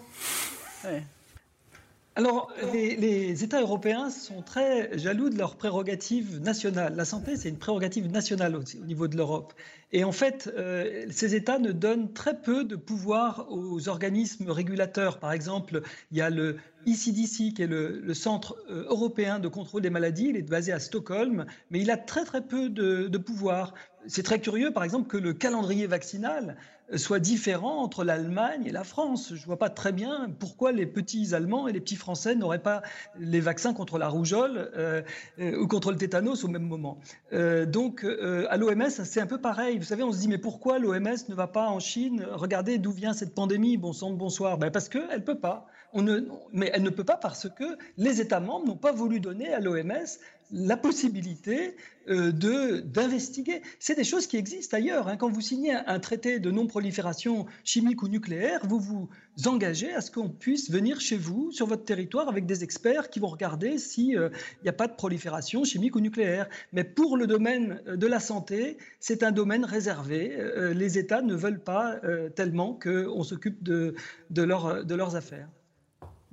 Alors, les, États européens sont très jaloux de leurs prérogatives nationales. La santé, c'est une prérogative nationale au, au niveau de l'Europe. Et en fait, euh, ces États ne donnent très peu de pouvoir aux organismes régulateurs. Par exemple, il y a le ECDC, qui est le, Centre euh, européen de contrôle des maladies. Il est basé à Stockholm, mais il a très très peu de, pouvoir. C'est très curieux, par exemple, que le calendrier vaccinal soit différent entre l'Allemagne et la France. Je ne vois pas très bien pourquoi les petits Allemands et les petits Français n'auraient pas les vaccins contre la rougeole euh, euh, ou contre le tétanos au même moment. Euh, donc à l'OMS, c'est un peu pareil. Vous savez, on se dit mais pourquoi l'OMS ne va pas en Chine Regardez d'où vient cette pandémie? Bon sang bonsoir. Ben parce qu'elle ne peut pas. Mais elle ne peut pas parce que les États membres n'ont pas voulu donner à l'OMS la possibilité euh, de d'investiguer. C'est des choses qui existent ailleurs. Hein. Quand vous signez un traité de non-prolifération chimique ou nucléaire, vous vous engagez à ce qu'on puisse venir chez vous, sur votre territoire, avec des experts qui vont regarder s'il euh, n'y a pas de prolifération chimique ou nucléaire. Mais pour le domaine de la santé, c'est un domaine réservé. Euh, les États ne veulent pas tellement qu'on s'occupe de, de, de leurs affaires.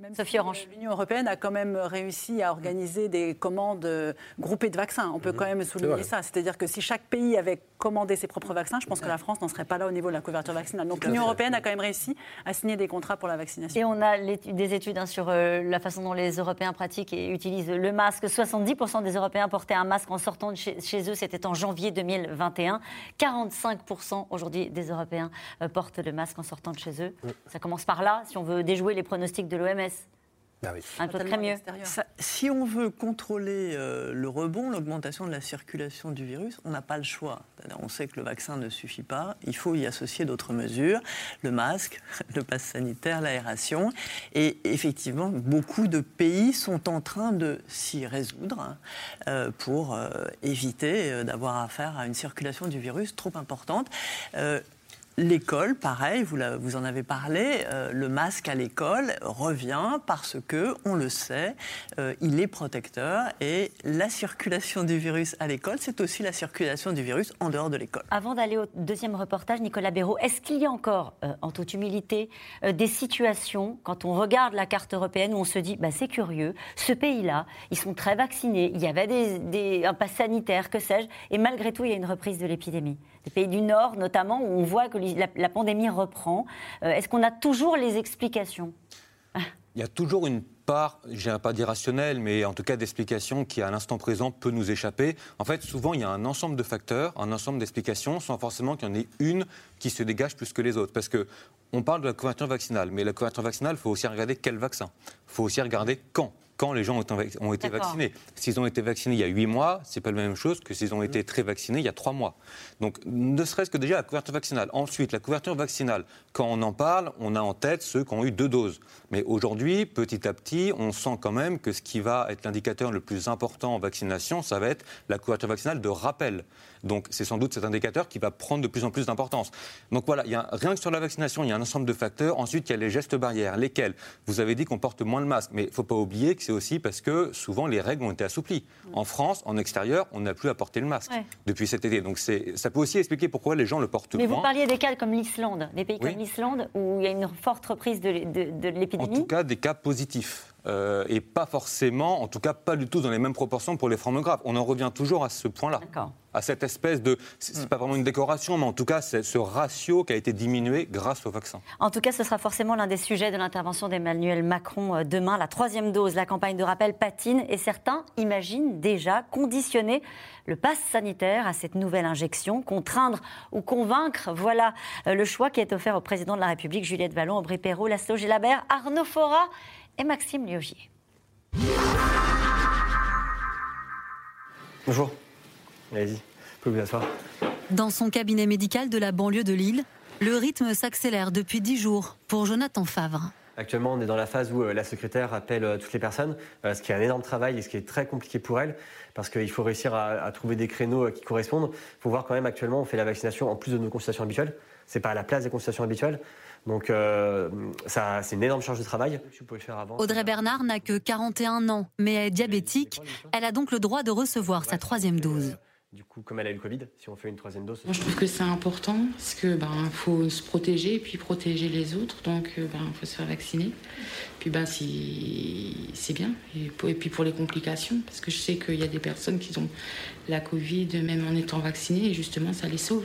Même Sophie Orange. L'Union européenne a quand même réussi à organiser des commandes euh, groupées de vaccins. On peut mhm. quand même souligner ça. C'est-à-dire que si chaque pays avait commandé ses propres vaccins, je pense que la France n'en serait pas là au niveau de la couverture vaccinale. Donc l'Union européenne a quand même réussi à signer des contrats pour la vaccination. Et on a des études hein, sur euh, la façon dont les Européens pratiquent et utilisent le masque. 70% des Européens portaient un masque en sortant de chez, eux. C'était en janvier 2021. 45% aujourd'hui des Européens euh, portent le masque en sortant de chez eux. Ça commence par là, si on veut déjouer les pronostics de l'OMS. Ah un peu très mieux. si on veut contrôler euh, le rebond, l'augmentation de la circulation du virus, on n'a pas le choix. On sait que le vaccin ne suffit pas. Il faut y associer d'autres mesures le masque, le pass sanitaire, l'aération. Et effectivement, beaucoup de pays sont en train de s'y résoudre hein, euh, pour euh, éviter d'avoir affaire à une circulation du virus trop importante. L'école, pareil, vous, vous, en avez parlé, euh, le masque à l'école revient parce que, on le sait, euh, il est protecteur et la circulation du virus à l'école, c'est aussi la circulation du virus en dehors de l'école. Avant d'aller au deuxième reportage, Nicolas Béraud, est-ce qu'il y a encore, euh, en toute humilité, des situations, quand on regarde la carte européenne, où on se dit, bah, c'est curieux, ce pays-là, ils sont très vaccinés, il y avait des, un pass sanitaire, que sais-je, et malgré tout, il y a une reprise de l'épidémie? Des pays du Nord notamment, où on voit que la, pandémie reprend. Euh, est-ce qu'on a toujours les explications Il y a toujours une part, je ne pas d'irrationnel, mais en tout cas d'explications qui à l'instant présent peut nous échapper. En fait, souvent, il y a un ensemble de facteurs, un ensemble d'explications, sans forcément qu'il y en ait une qui se dégage plus que les autres. Parce que on parle de la couverture vaccinale, mais la couverture vaccinale, il faut aussi regarder quel vaccin. Il faut aussi regarder quand quand les gens ont été vaccinés. S'ils ont été vaccinés il y a 8 mois, c'est pas la même chose que s'ils ont été très vaccinés il y a 3 mois. Donc, ne serait-ce que déjà la couverture vaccinale. Ensuite, la couverture vaccinale, quand on en parle, on a en tête ceux qui ont eu deux doses. Mais aujourd'hui, petit à petit, on sent quand même que ce qui va être l'indicateur le plus important en vaccination, ça va être la couverture vaccinale de rappel. Donc c'est sans doute cet indicateur qui va prendre de plus en plus d'importance. Donc voilà, il y a, rien que sur la vaccination, il y a un ensemble de facteurs. Ensuite, il y a les gestes barrières, lesquels? Vous avez dit qu'on porte moins le masque, mais il ne faut pas oublier que c'est aussi parce que souvent les règles ont été assouplies. En France, en extérieur, on n'a plus à porter le masque depuis cet été. Donc ça peut aussi expliquer pourquoi les gens le portent mais moins. Mais vous parliez des cas comme l'Islande, des pays comme où il y a une forte reprise de, de l'épidémie. En tout cas, des cas positifs. Euh, et pas forcément, en tout cas pas du tout dans les mêmes proportions pour les formes graves. On en revient toujours à ce point-là, à cette espèce de, c'est pas vraiment une décoration, mais en tout cas c'est ce ratio qui a été diminué grâce au vaccin. En tout cas, ce sera forcément l'un des sujets de l'intervention d'Emmanuel Macron euh, demain. La troisième dose, la campagne de rappel patine, et certains imaginent déjà conditionner le pass sanitaire à cette nouvelle injection, contraindre ou convaincre. Voilà euh, le choix qui est offert au président de la République, Juliette Vallon, Aubry Perrault, Laszlo Gélabert, Arnaud Fora et Maxime Liogier. Bonjour. Allez-y, vous vous asseoir. Dans son cabinet médical de la banlieue de Lille, le rythme s'accélère depuis dix jours pour Jonathan Favre. Actuellement, on est dans la phase où euh, la secrétaire appelle euh, toutes les personnes, euh, ce qui est un énorme travail et ce qui est très compliqué pour elle, parce qu'il faut réussir à, trouver des créneaux qui correspondent. Il faut voir quand même, actuellement, on fait la vaccination en plus de nos consultations habituelles. Ce n'est pas à la place des consultations habituelles. Donc euh, ça, c'est une énorme charge de travail. Audrey Bernard n'a que 41 ans, mais est diabétique. Elle a donc le droit de recevoir sa troisième dose. Du coup, comme elle a eu le Covid, si on fait une troisième dose. Moi, je trouve que c'est important parce que ben faut se protéger et puis protéger les autres, donc euh, ben faut se faire vacciner. Puis ben si c'est bien et, et, puis pour les complications parce que je sais qu'il y a des personnes qui ont la Covid même en étant vaccinées et justement ça les sauve.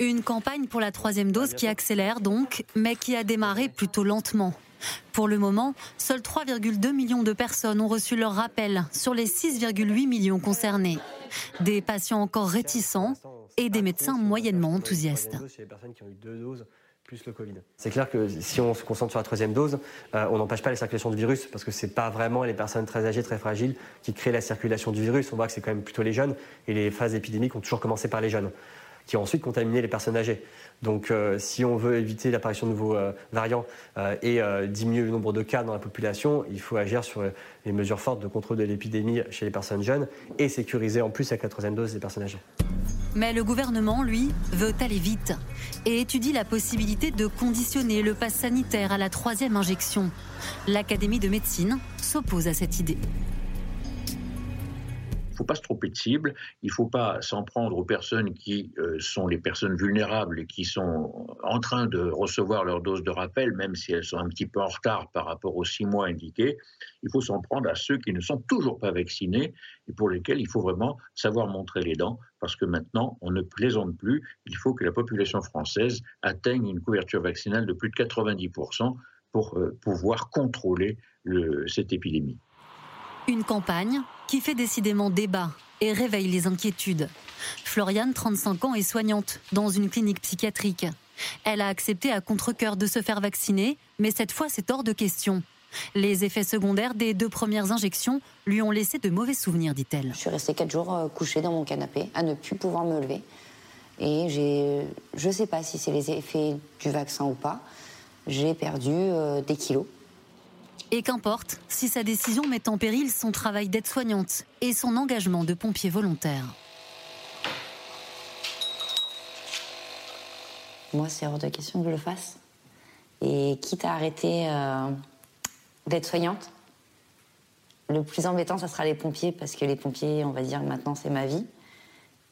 Une campagne pour la troisième dose qui accélère donc, mais qui a démarré plutôt lentement. Pour le moment, seuls 3,2 millions de personnes ont reçu leur rappel sur les 6,8 millions concernés. Des patients encore réticents et des médecins moyennement enthousiastes. C'est clair que si on se concentre sur la troisième dose, euh, on n'empêche pas la circulation du virus parce que ce n'est pas vraiment les personnes très âgées, très fragiles qui créent la circulation du virus. On voit que c'est quand même plutôt les jeunes et les phases épidémiques ont toujours commencé par les jeunes. Qui ont ensuite contaminé les personnes âgées. Donc euh, si on veut éviter l'apparition de nouveaux euh, variants euh, et diminuer le nombre de cas dans la population, il faut agir sur les mesures fortes de contrôle de l'épidémie chez les personnes jeunes et sécuriser en plus avec la troisième dose les personnes âgées. Mais le gouvernement, lui, veut aller vite et étudie la possibilité de conditionner le pass sanitaire à la troisième injection. L'Académie de médecine s'oppose à cette idée. Il ne faut pas se tromper de cible, il ne faut pas s'en prendre aux personnes qui euh, sont les personnes vulnérables et qui sont en train de recevoir leur dose de rappel, même si elles sont un petit peu en retard par rapport aux six mois indiqués. Il faut s'en prendre à ceux qui ne sont toujours pas vaccinés et pour lesquels il faut vraiment savoir montrer les dents, parce que maintenant, on ne plaisante plus. Il faut que la population française atteigne une couverture vaccinale de plus de 90% pour euh, pouvoir contrôler cette épidémie. Une campagne qui fait décidément débat et réveille les inquiétudes. Floriane, 35 ans, est soignante dans une clinique psychiatrique. Elle a accepté à contre-coeur de se faire vacciner, mais cette fois c'est hors de question. Les effets secondaires des deux premières injections lui ont laissé de mauvais souvenirs, dit-elle. Je suis restée quatre jours euh, couchée dans mon canapé, à ne plus pouvoir me lever. Et j'ai, je ne sais pas si c'est les effets du vaccin ou pas, j'ai perdu euh, des kilos. Et qu'importe si sa décision met en péril son travail d'aide-soignante et son engagement de pompier volontaire. Moi, c'est hors de question que je le fasse. Et quitte à arrêter euh, d'être soignante, le plus embêtant, ça sera les pompiers, parce que les pompiers, on va dire, maintenant, c'est ma vie.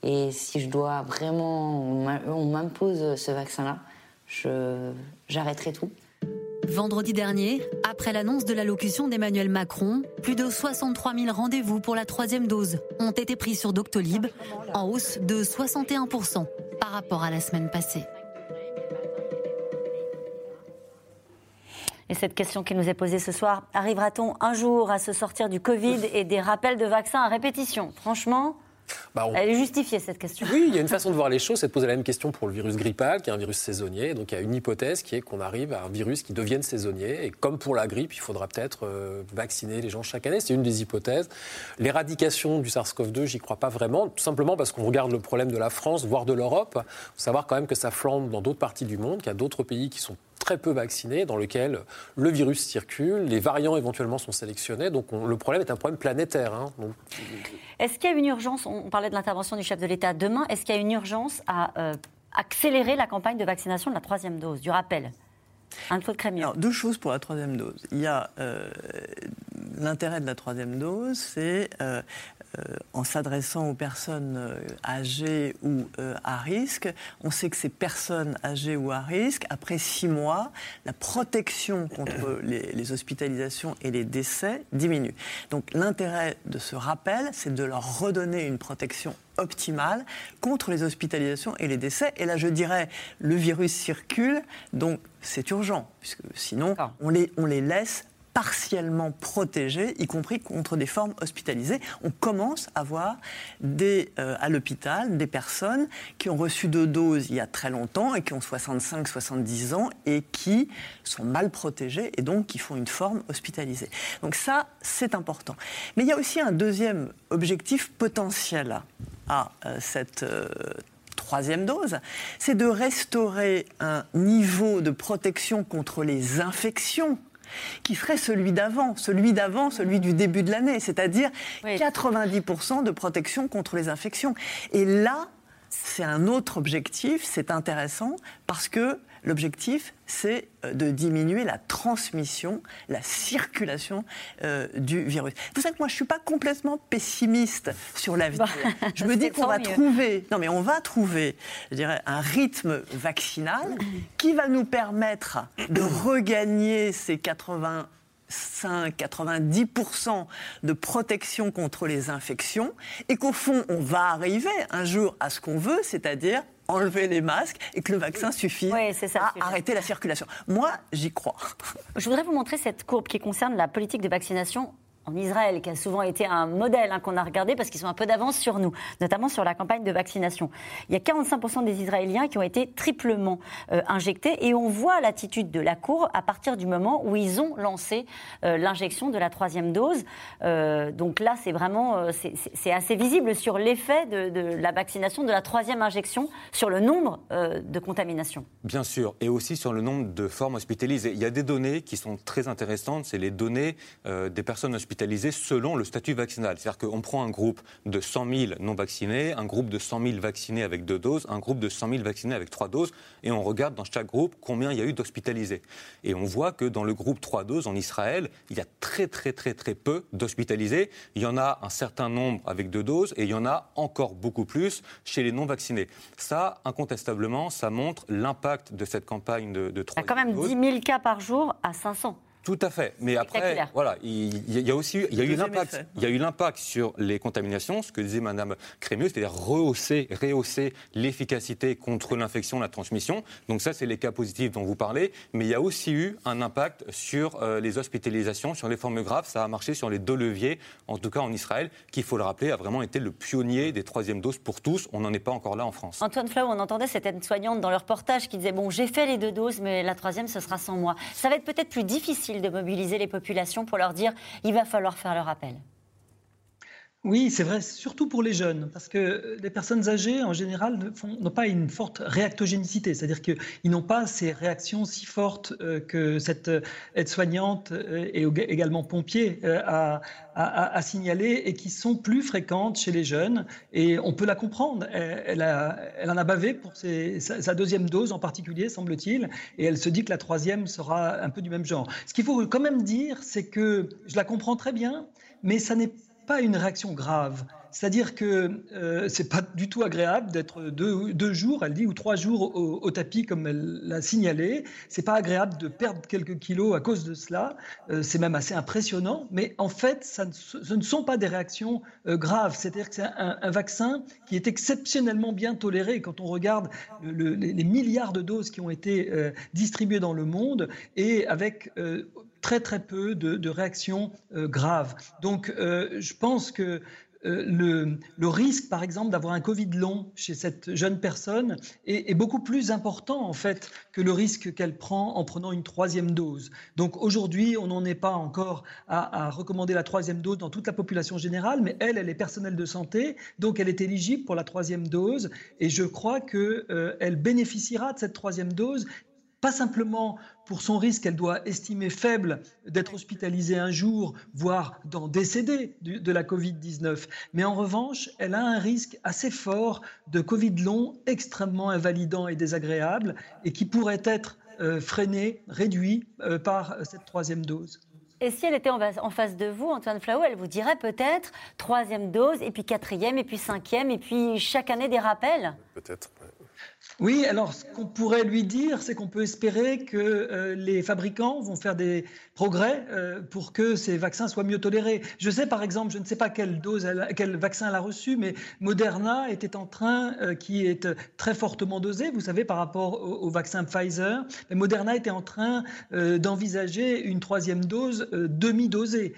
Et si je dois vraiment, on m'impose ce vaccin-là, j'arrêterai tout. Vendredi dernier, après l'annonce de l'allocution d'Emmanuel Macron, plus de 63 000 rendez-vous pour la troisième dose ont été pris sur Doctolib, en hausse de 61% par rapport à la semaine passée. Et cette question qui nous est posée ce soir, arrivera-t-on un jour à se sortir du Covid et des rappels de vaccins à répétition? Franchement, bah, Elle est justifiée, cette question. Oui, il y a une façon de voir les choses, c'est de poser la même question pour le virus grippal, qui est un virus saisonnier. Donc il y a une hypothèse qui est qu'on arrive à un virus qui devienne saisonnier. Et comme pour la grippe, il faudra peut-être euh, vacciner les gens chaque année. C'est une des hypothèses. L'éradication du SARS-CoV-2, j'y crois pas vraiment, tout simplement parce qu'on regarde le problème de la France, voire de l'Europe. Il faut savoir quand même que ça flambe dans d'autres parties du monde, qu'il y a d'autres pays qui sont très peu vaccinés, dans lequel le virus circule, les variants éventuellement sont sélectionnés. Donc le problème est un problème planétaire. Hein. Est-ce qu'il y a une urgence, on parlait de l'intervention du chef de l'État demain, est-ce qu'il y a une urgence à euh, accélérer la campagne de vaccination de la troisième dose, du rappel? Alors, deux choses pour la troisième dose. Il y a euh, l'intérêt de la troisième dose, c'est euh, euh, en s'adressant aux personnes âgées ou euh, à risque. On sait que ces personnes âgées ou à risque, après six mois, la protection contre les, hospitalisations et les décès diminue. Donc l'intérêt de ce rappel, c'est de leur redonner une protection optimale contre les hospitalisations et les décès. Et là, je dirais, le virus circule, donc c'est urgent, puisque sinon, on les, on les laisse partiellement protégés, y compris contre des formes hospitalisées. On commence à voir des, euh, à l'hôpital des personnes qui ont reçu deux doses il y a très longtemps et qui ont 65-70 ans et qui sont mal protégées et donc qui font une forme hospitalisée. Donc ça, c'est important. Mais il y a aussi un deuxième objectif potentiel à euh, cette euh, troisième dose, c'est de restaurer un niveau de protection contre les infections qui serait celui d'avant, celui d'avant, celui du début de l'année, c'est-à-dire 90% de protection contre les infections. Et là, c'est un autre objectif, c'est intéressant, parce que L'objectif, c'est euh, de diminuer la transmission, la circulation euh, du virus. Vous savez que moi, je ne suis pas complètement pessimiste sur l'avenir. Bah, je me dis qu'on va trouver, non mais on va trouver, je dirais, un rythme vaccinal qui va nous permettre de regagner ces 80 90% de protection contre les infections et qu'au fond, on va arriver un jour à ce qu'on veut, c'est-à-dire enlever les masques et que le vaccin suffit à arrêter la circulation. Moi, j'y crois. Je voudrais vous montrer cette courbe qui concerne la politique de vaccination en Israël, qui a souvent été un modèle hein, qu'on a regardé parce qu'ils sont un peu d'avance sur nous, notamment sur la campagne de vaccination. Il y a 45% des Israéliens qui ont été triplement euh, injectés et on voit l'attitude de la Cour à partir du moment où ils ont lancé euh, l'injection de la troisième dose. Euh, donc là, c'est vraiment c'est assez visible sur l'effet de, de, la vaccination de la troisième injection sur le nombre de contaminations. Bien sûr, et aussi sur le nombre de formes hospitalisées. Il y a des données qui sont très intéressantes, c'est les données des personnes hospitalisées selon le statut vaccinal. C'est-à-dire qu'on prend un groupe de 100 000 non vaccinés, un groupe de 100 000 vaccinés avec deux doses, un groupe de 100 000 vaccinés avec trois doses, et on regarde dans chaque groupe combien il y a eu d'hospitalisés. Et on voit que dans le groupe 3 doses en Israël, il y a très très très très peu d'hospitalisés. Il y en a un certain nombre avec deux doses, et il y en a encore beaucoup plus chez les non vaccinés. Ça, incontestablement, ça montre l'impact de cette campagne de, de 3 Il y a quand même 10 000 cas par jour à 500. Tout à fait. Mais après, voilà, il, y a aussi il y a eu l'impact. Il y a eu l'impact sur les contaminations, ce que disait Madame Crémieux, c'est-à-dire rehausser, rehausser l'efficacité contre l'infection, la transmission. Donc ça, c'est les cas positifs dont vous parlez. Mais il y a aussi eu un impact sur euh, les hospitalisations, sur les formes graves. Ça a marché sur les deux leviers, en tout cas en Israël, qui, il faut le rappeler, a vraiment été le pionnier des troisièmes doses pour tous. On n'en est pas encore là en France. Antoine Flau, on entendait cette aide-soignante dans le reportage qui disait bon, j'ai fait les deux doses, mais la troisième, ce sera sans moi. Ça va être peut-être plus difficile de mobiliser les populations pour leur dire il va falloir faire le rappel oui, c'est vrai, surtout pour les jeunes, parce que les personnes âgées, en général, n'ont pas une forte réactogénicité, c'est-à-dire qu'ils n'ont pas ces réactions si fortes euh, que cette aide-soignante euh, et également pompier euh, a, a, signalé et qui sont plus fréquentes chez les jeunes. Et on peut la comprendre. Elle, en a bavé pour sa, deuxième dose en particulier, semble-t-il, et elle se dit que la troisième sera un peu du même genre. Ce qu'il faut quand même dire, c'est que je la comprends très bien, mais ça n'est pas une réaction grave. C'est-à-dire que euh, c'est pas du tout agréable d'être deux, jours, elle dit, ou trois jours au, tapis comme elle l'a signalé. C'est pas agréable de perdre quelques kilos à cause de cela. Euh, c'est même assez impressionnant. Mais en fait, ça ne, ce ne sont pas des réactions euh, graves. C'est-à-dire que c'est un, vaccin qui est exceptionnellement bien toléré quand on regarde les, milliards de doses qui ont été euh, distribuées dans le monde et avec très très peu de, réactions graves. Donc je pense que euh, le, risque, par exemple, d'avoir un Covid long chez cette jeune personne est, beaucoup plus important, en fait, que le risque qu'elle prend en prenant une troisième dose. Donc aujourd'hui, on n'en est pas encore à, recommander la troisième dose dans toute la population générale, mais elle, elle est personnelle de santé, donc elle est éligible pour la troisième dose, et je crois qu'elle euh, bénéficiera de cette troisième dose pas simplement pour son risque qu'elle doit estimer faible d'être hospitalisée un jour, voire d'en décéder de la Covid-19, mais en revanche, elle a un risque assez fort de Covid long, extrêmement invalidant et désagréable, et qui pourrait être euh, freiné, réduit euh, par cette troisième dose. Et si elle était en face de vous, Antoine Flau, elle vous dirait peut-être troisième dose, et puis quatrième, et puis cinquième, et puis chaque année des rappels? Peut-être. Oui, alors ce qu'on pourrait lui dire, c'est qu'on peut espérer que euh, les fabricants vont faire des progrès euh, pour que ces vaccins soient mieux tolérés. Je sais par exemple, je ne sais pas quelle dose, quel vaccin elle a reçu, mais Moderna était en train, euh, qui est très fortement dosé, vous savez, par rapport au, vaccin Pfizer. Moderna était en train d'envisager une troisième dose demi-dosée,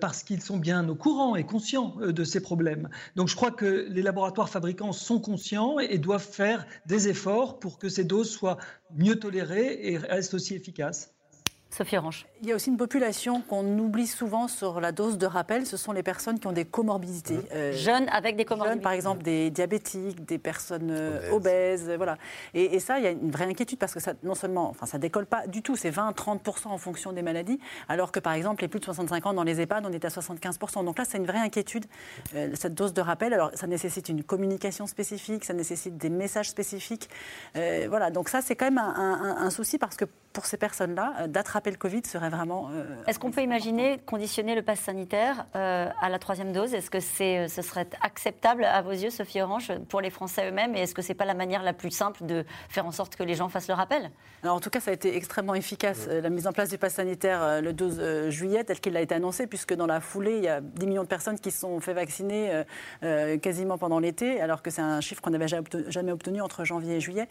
parce qu'ils sont bien au courant et conscients de ces problèmes. Donc je crois que les laboratoires fabricants sont conscients et doivent faire des efforts pour que ces doses soient mieux tolérées et restent aussi efficaces. Sophie Orange. Il y a aussi une population qu'on oublie souvent sur la dose de rappel, ce sont les personnes qui ont des comorbidités. Euh, jeunes avec des comorbidités. Jeunes, par exemple, des diabétiques, des personnes euh, obèses, voilà. Et, ça, il y a une vraie inquiétude parce que ça, non seulement, enfin, ça décolle pas du tout, c'est 20-30% en fonction des maladies, alors que par exemple, les plus de 65 ans dans les EHPAD, on est à 75%. Donc là, c'est une vraie inquiétude, euh, cette dose de rappel. Alors, ça nécessite une communication spécifique, ça nécessite des messages spécifiques. voilà, donc ça, c'est quand même un, un souci parce que pour ces personnes-là, d'attraper le Covid serait vraiment. Euh, Est-ce qu'on peut imaginer conditionner le pass sanitaire euh, à la troisième dose? Est-ce que c'est, euh, ce serait acceptable à vos yeux, Sophie Orange, pour les Français eux-mêmes? Et est-ce que c'est pas la manière la plus simple de faire en sorte que les gens fassent le rappel Alors, en tout cas, ça a été extrêmement efficace, la mise en place du pass sanitaire le 12 juillet, tel qu'il a été annoncé, puisque dans la foulée, il y a 10 millions de personnes qui se sont fait vacciner quasiment pendant l'été, alors que c'est un chiffre qu'on n'avait jamais obtenu entre janvier et juillet.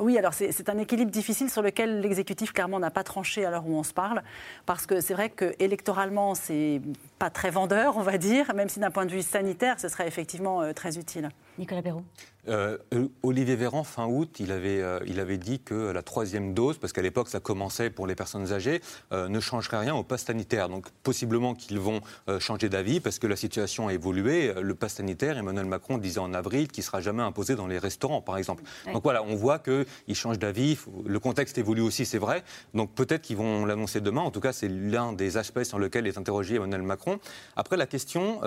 oui, alors c'est un équilibre difficile sur lequel l'exécutif clairement n'a pas tranché à l'heure où on se parle, parce que c'est vrai que électoralement, c'est pas très vendeur, on va dire, même si d'un point de vue sanitaire, ce serait effectivement très utile. Nicolas Béraud. Euh, Olivier Véran, fin août, il avait, euh, il avait dit que la troisième dose, parce qu'à l'époque ça commençait pour les personnes âgées, euh, ne changerait rien au pass sanitaire. Donc possiblement qu'ils vont changer d'avis parce que la situation a évolué. Le pass sanitaire, Emmanuel Macron disait en avril qu'il ne sera jamais imposé dans les restaurants, par exemple. Donc voilà, on voit qu'il change d'avis. Le contexte évolue aussi, c'est vrai. Donc peut-être qu'ils vont l'annoncer demain. En tout cas, c'est l'un des aspects sur lesquels est interrogé Emmanuel Macron. Après, la question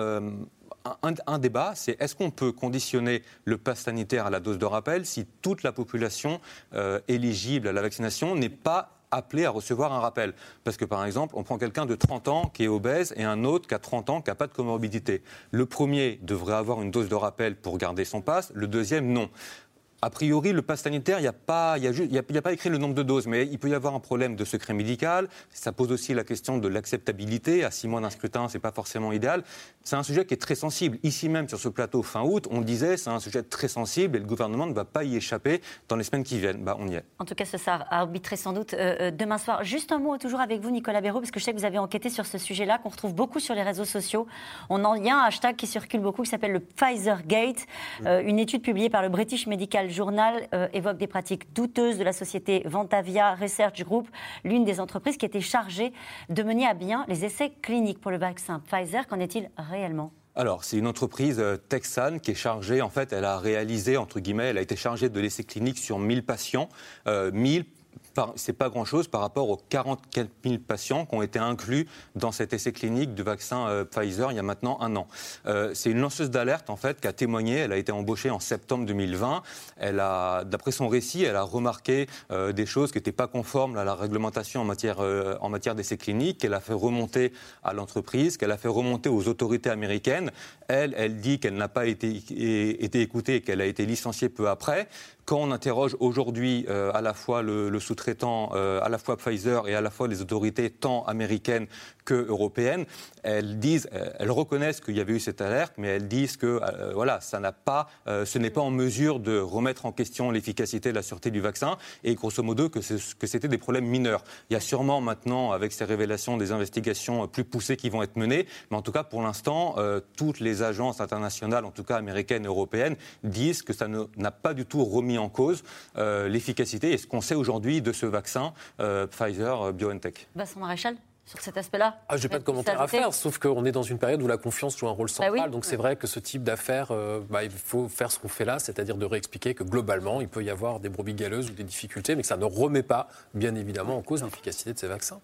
un, débat, c'est est-ce qu'on peut conditionner le pass sanitaire à la dose de rappel si toute la population euh, éligible à la vaccination n'est pas appelée à recevoir un rappel? Parce que par exemple, on prend quelqu'un de 30 ans qui est obèse et un autre qui a 30 ans qui n'a pas de comorbidité. Le premier devrait avoir une dose de rappel pour garder son pass, le deuxième non. A priori, le pass sanitaire, il n'y a, pas, a, a, pas écrit le nombre de doses, mais il peut y avoir un problème de secret médical. Ça pose aussi la question de l'acceptabilité. À six mois d'un scrutin, ce n'est pas forcément idéal. C'est un sujet qui est très sensible. Ici même, sur ce plateau, fin août, on disait c'est un sujet très sensible et le gouvernement ne va pas y échapper dans les semaines qui viennent. Bah, on y est. En tout cas, ce sera arbitré sans doute euh, euh, demain soir. Juste un mot toujours avec vous, Nicolas Béraud, parce que je sais que vous avez enquêté sur ce sujet-là, qu'on retrouve beaucoup sur les réseaux sociaux. On en, il y a un hashtag qui circule beaucoup qui s'appelle le Pfizer Gate, euh, une étude publiée par le British Medical Journal évoque des pratiques douteuses de la société Vantavia Research Group, l'une des entreprises qui était chargée de mener à bien les essais cliniques pour le vaccin Pfizer. Qu'en est-il réellement? Alors, c'est une entreprise euh, texane qui est chargée, en fait, elle a réalisé, entre guillemets, elle a été chargée de l'essai clinique sur 1000 patients, euh, 1000 c'est pas grand-chose par rapport aux 44 000 patients qui ont été inclus dans cet essai clinique du vaccin euh, Pfizer il y a maintenant un an. Euh, c'est une lanceuse d'alerte en fait qui a témoigné. Elle a été embauchée en septembre 2020. Elle a, d'après son récit, elle a remarqué euh, des choses qui n'étaient pas conformes à la réglementation en matière en matière d'essai clinique. Qu'elle a fait remonter à l'entreprise, qu'elle a fait remonter aux autorités américaines. Elle, elle dit qu'elle n'a pas été, été écoutée et qu'elle a été licenciée peu après. Quand on interroge aujourd'hui euh, à la fois le, sous-traitant, euh, à la fois Pfizer et à la fois les autorités tant américaines que européennes, elles disent, euh, elles reconnaissent qu'il y avait eu cette alerte, mais elles disent que voilà, ça n'a pas, ce n'est pas en mesure de remettre en question l'efficacité et la sûreté du vaccin, et grosso modo que, que c'était des problèmes mineurs. Il y a sûrement maintenant, avec ces révélations, des investigations plus poussées qui vont être menées, mais en tout cas pour l'instant, toutes les agences internationales, en tout cas américaines et européennes, disent que ça n'a pas du tout remis en cause euh, l'efficacité et ce qu'on sait aujourd'hui de ce vaccin euh, Pfizer-BioNTech. Vincent Maréchal sur cet aspect-là ah, Je n'ai pas de commentaire à faire, sauf qu'on est dans une période où la confiance joue un rôle bah central. donc c'est vrai que ce type d'affaires, euh, bah, il faut faire ce qu'on fait là, c'est-à-dire de réexpliquer que globalement, il peut y avoir des brebis galeuses ou des difficultés, mais que ça ne remet pas, bien évidemment, en cause l'efficacité de ces vaccins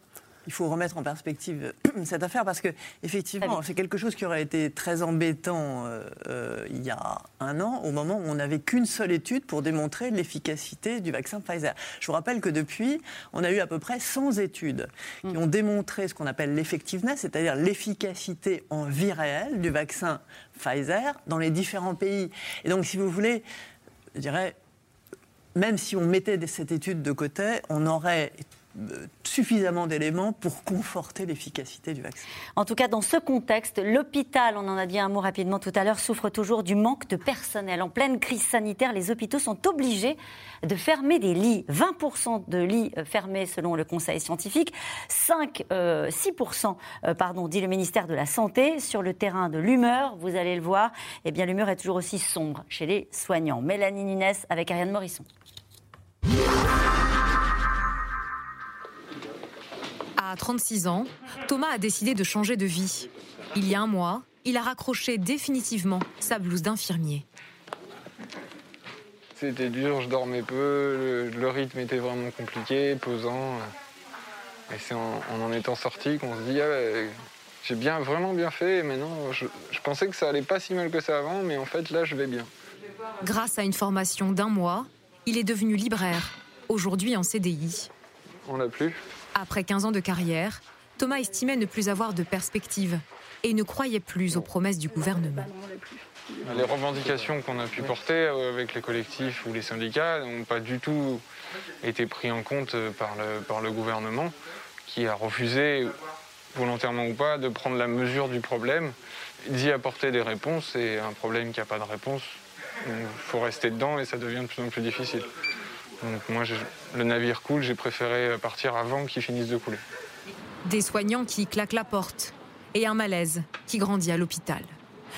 il faut remettre en perspective cette affaire parce que effectivement, c'est quelque chose qui aurait été très embêtant euh, euh, il y a un an, au moment où on n'avait qu'une seule étude pour démontrer l'efficacité du vaccin Pfizer. Je vous rappelle que depuis, on a eu à peu près 100 études qui mm. ont démontré ce qu'on appelle l'effectiveness, c'est-à-dire l'efficacité en vie réelle du vaccin Pfizer dans les différents pays. Et donc, si vous voulez, je dirais, même si on mettait cette étude de côté, on aurait suffisamment d'éléments pour conforter l'efficacité du vaccin. En tout cas, dans ce contexte, l'hôpital, on en a dit un mot rapidement tout à l'heure, souffre toujours du manque de personnel. En pleine crise sanitaire, les hôpitaux sont obligés de fermer des lits. 20% de lits euh, fermés selon le Conseil scientifique, 5, 6%, euh, pardon, dit le ministère de la Santé. Sur le terrain de l'humeur, vous allez le voir, eh l'humeur est toujours aussi sombre chez les soignants. Mélanie Nunes avec Ariane Morisson. À 36 ans, Thomas a décidé de changer de vie. Il y a un mois, il a raccroché définitivement sa blouse d'infirmier. C'était dur, je dormais peu, le, rythme était vraiment compliqué, pesant. Et c'est en, en, étant sorti qu'on se dit ah, j'ai bien, vraiment bien fait. Et maintenant, je, je pensais que ça allait pas si mal que ça avant, mais en fait là, je vais bien. Grâce à une formation d'un mois, il est devenu libraire, aujourd'hui en CDI. On l'a plus. Après 15 ans de carrière, Thomas estimait ne plus avoir de perspective et ne croyait plus aux promesses du gouvernement. Les revendications qu'on a pu porter euh, avec les collectifs ou les syndicats n'ont pas du tout été pris en compte euh, par le, gouvernement qui a refusé, volontairement ou pas, de prendre la mesure du problème, d'y apporter des réponses et un problème qui n'a pas de réponse, il faut rester dedans et ça devient de plus en plus difficile. Donc moi, le navire coule, j'ai préféré partir avant qu'il finisse de couler. Des soignants qui claquent la porte et un malaise qui grandit à l'hôpital.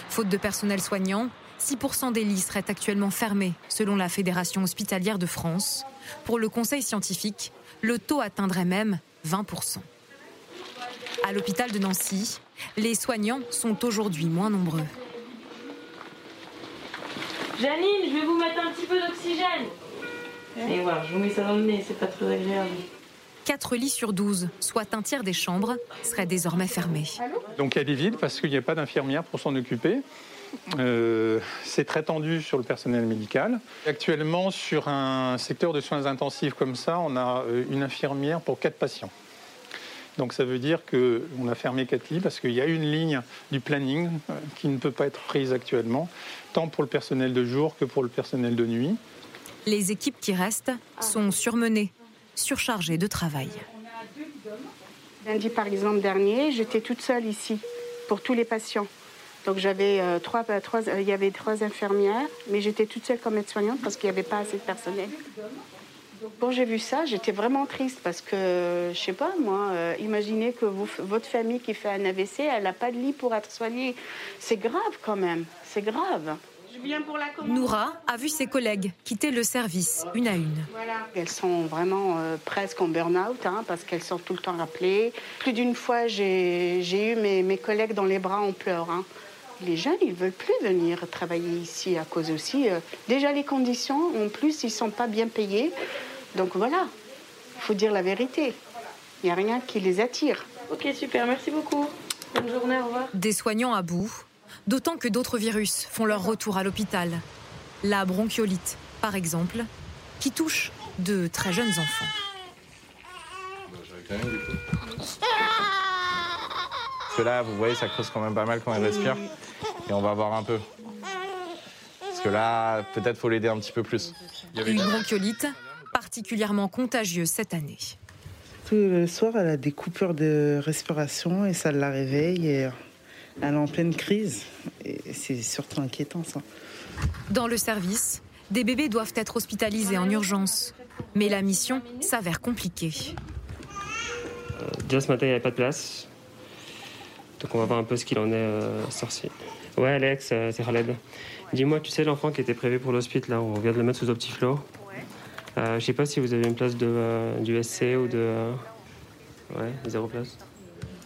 Faute de personnel soignant, 6% des lits seraient actuellement fermés, selon la Fédération hospitalière de France. Pour le Conseil scientifique, le taux atteindrait même 20%. À l'hôpital de Nancy, les soignants sont aujourd'hui moins nombreux. Janine, je vais vous mettre un petit peu d'oxygène. Et voilà, je vous mets ça dans le nez, c'est pas très agréable. 4 lits sur 12, soit un tiers des chambres, seraient désormais fermés. Donc elle est vide parce qu'il n'y a pas d'infirmière pour s'en occuper. Euh, c'est très tendu sur le personnel médical. Actuellement, sur un secteur de soins intensifs comme ça, on a euh, une infirmière pour 4 patients. Donc ça veut dire qu'on a fermé 4 lits parce qu'il y a une ligne du planning euh, qui ne peut pas être prise actuellement, tant pour le personnel de jour que pour le personnel de nuit. Les équipes qui restent sont surmenées surchargée de travail. Lundi, par exemple, dernier, j'étais toute seule ici pour tous les patients. Donc j'avais euh, trois, euh, euh, il y avait trois infirmières, mais j'étais toute seule comme aide-soignante parce qu'il n'y avait pas assez de personnel. Quand j'ai vu ça, j'étais vraiment triste parce que, je sais pas, moi, imaginez que votre famille qui fait un AVC, elle n'a pas de lit pour être soignée. C'est grave quand même, c'est grave. Noura a vu ses collègues quitter le service une à une. Elles sont vraiment euh, presque en burn-out hein, parce qu'elles sont tout le temps rappelées. Plus d'une fois, j'ai eu mes, collègues dans les bras en pleurs. Hein. Les jeunes, ils veulent plus venir travailler ici à cause aussi. Euh, déjà les conditions, en plus, ils sont pas bien payés. Donc voilà, il faut dire la vérité. Il n'y a rien qui les attire. Ok, super, merci beaucoup. Bonne journée, au revoir. Des soignants à bout, d'autant que d'autres virus font leur retour à l'hôpital. La bronchiolite, par exemple, qui touche de très jeunes enfants. Parce que là, vous voyez, ça creuse quand même pas mal quand elle respire. Et on va voir un peu. Parce que là, peut-être faut l'aider un petit peu plus. Une bronchiolite particulièrement contagieuse cette année. Tout le soir, elle a des coupures de respiration et ça la réveille. Et elle est en pleine crise. Et c'est surtout inquiétant, ça. Dans le service, des bébés doivent être hospitalisés en urgence. Mais la mission s'avère compliquée. Euh, déjà ce matin, il n'y avait pas de place. Donc on va voir un peu ce qu'il en est euh, sorcier. Ouais, Alex, euh, c'est Khaled. Dis-moi, tu sais l'enfant qui était prévu pour l'hospice, là, on vient de le mettre sous Optiflow euh, Je sais pas si vous avez une place de, euh, du SC ou de. ouais, zéro place.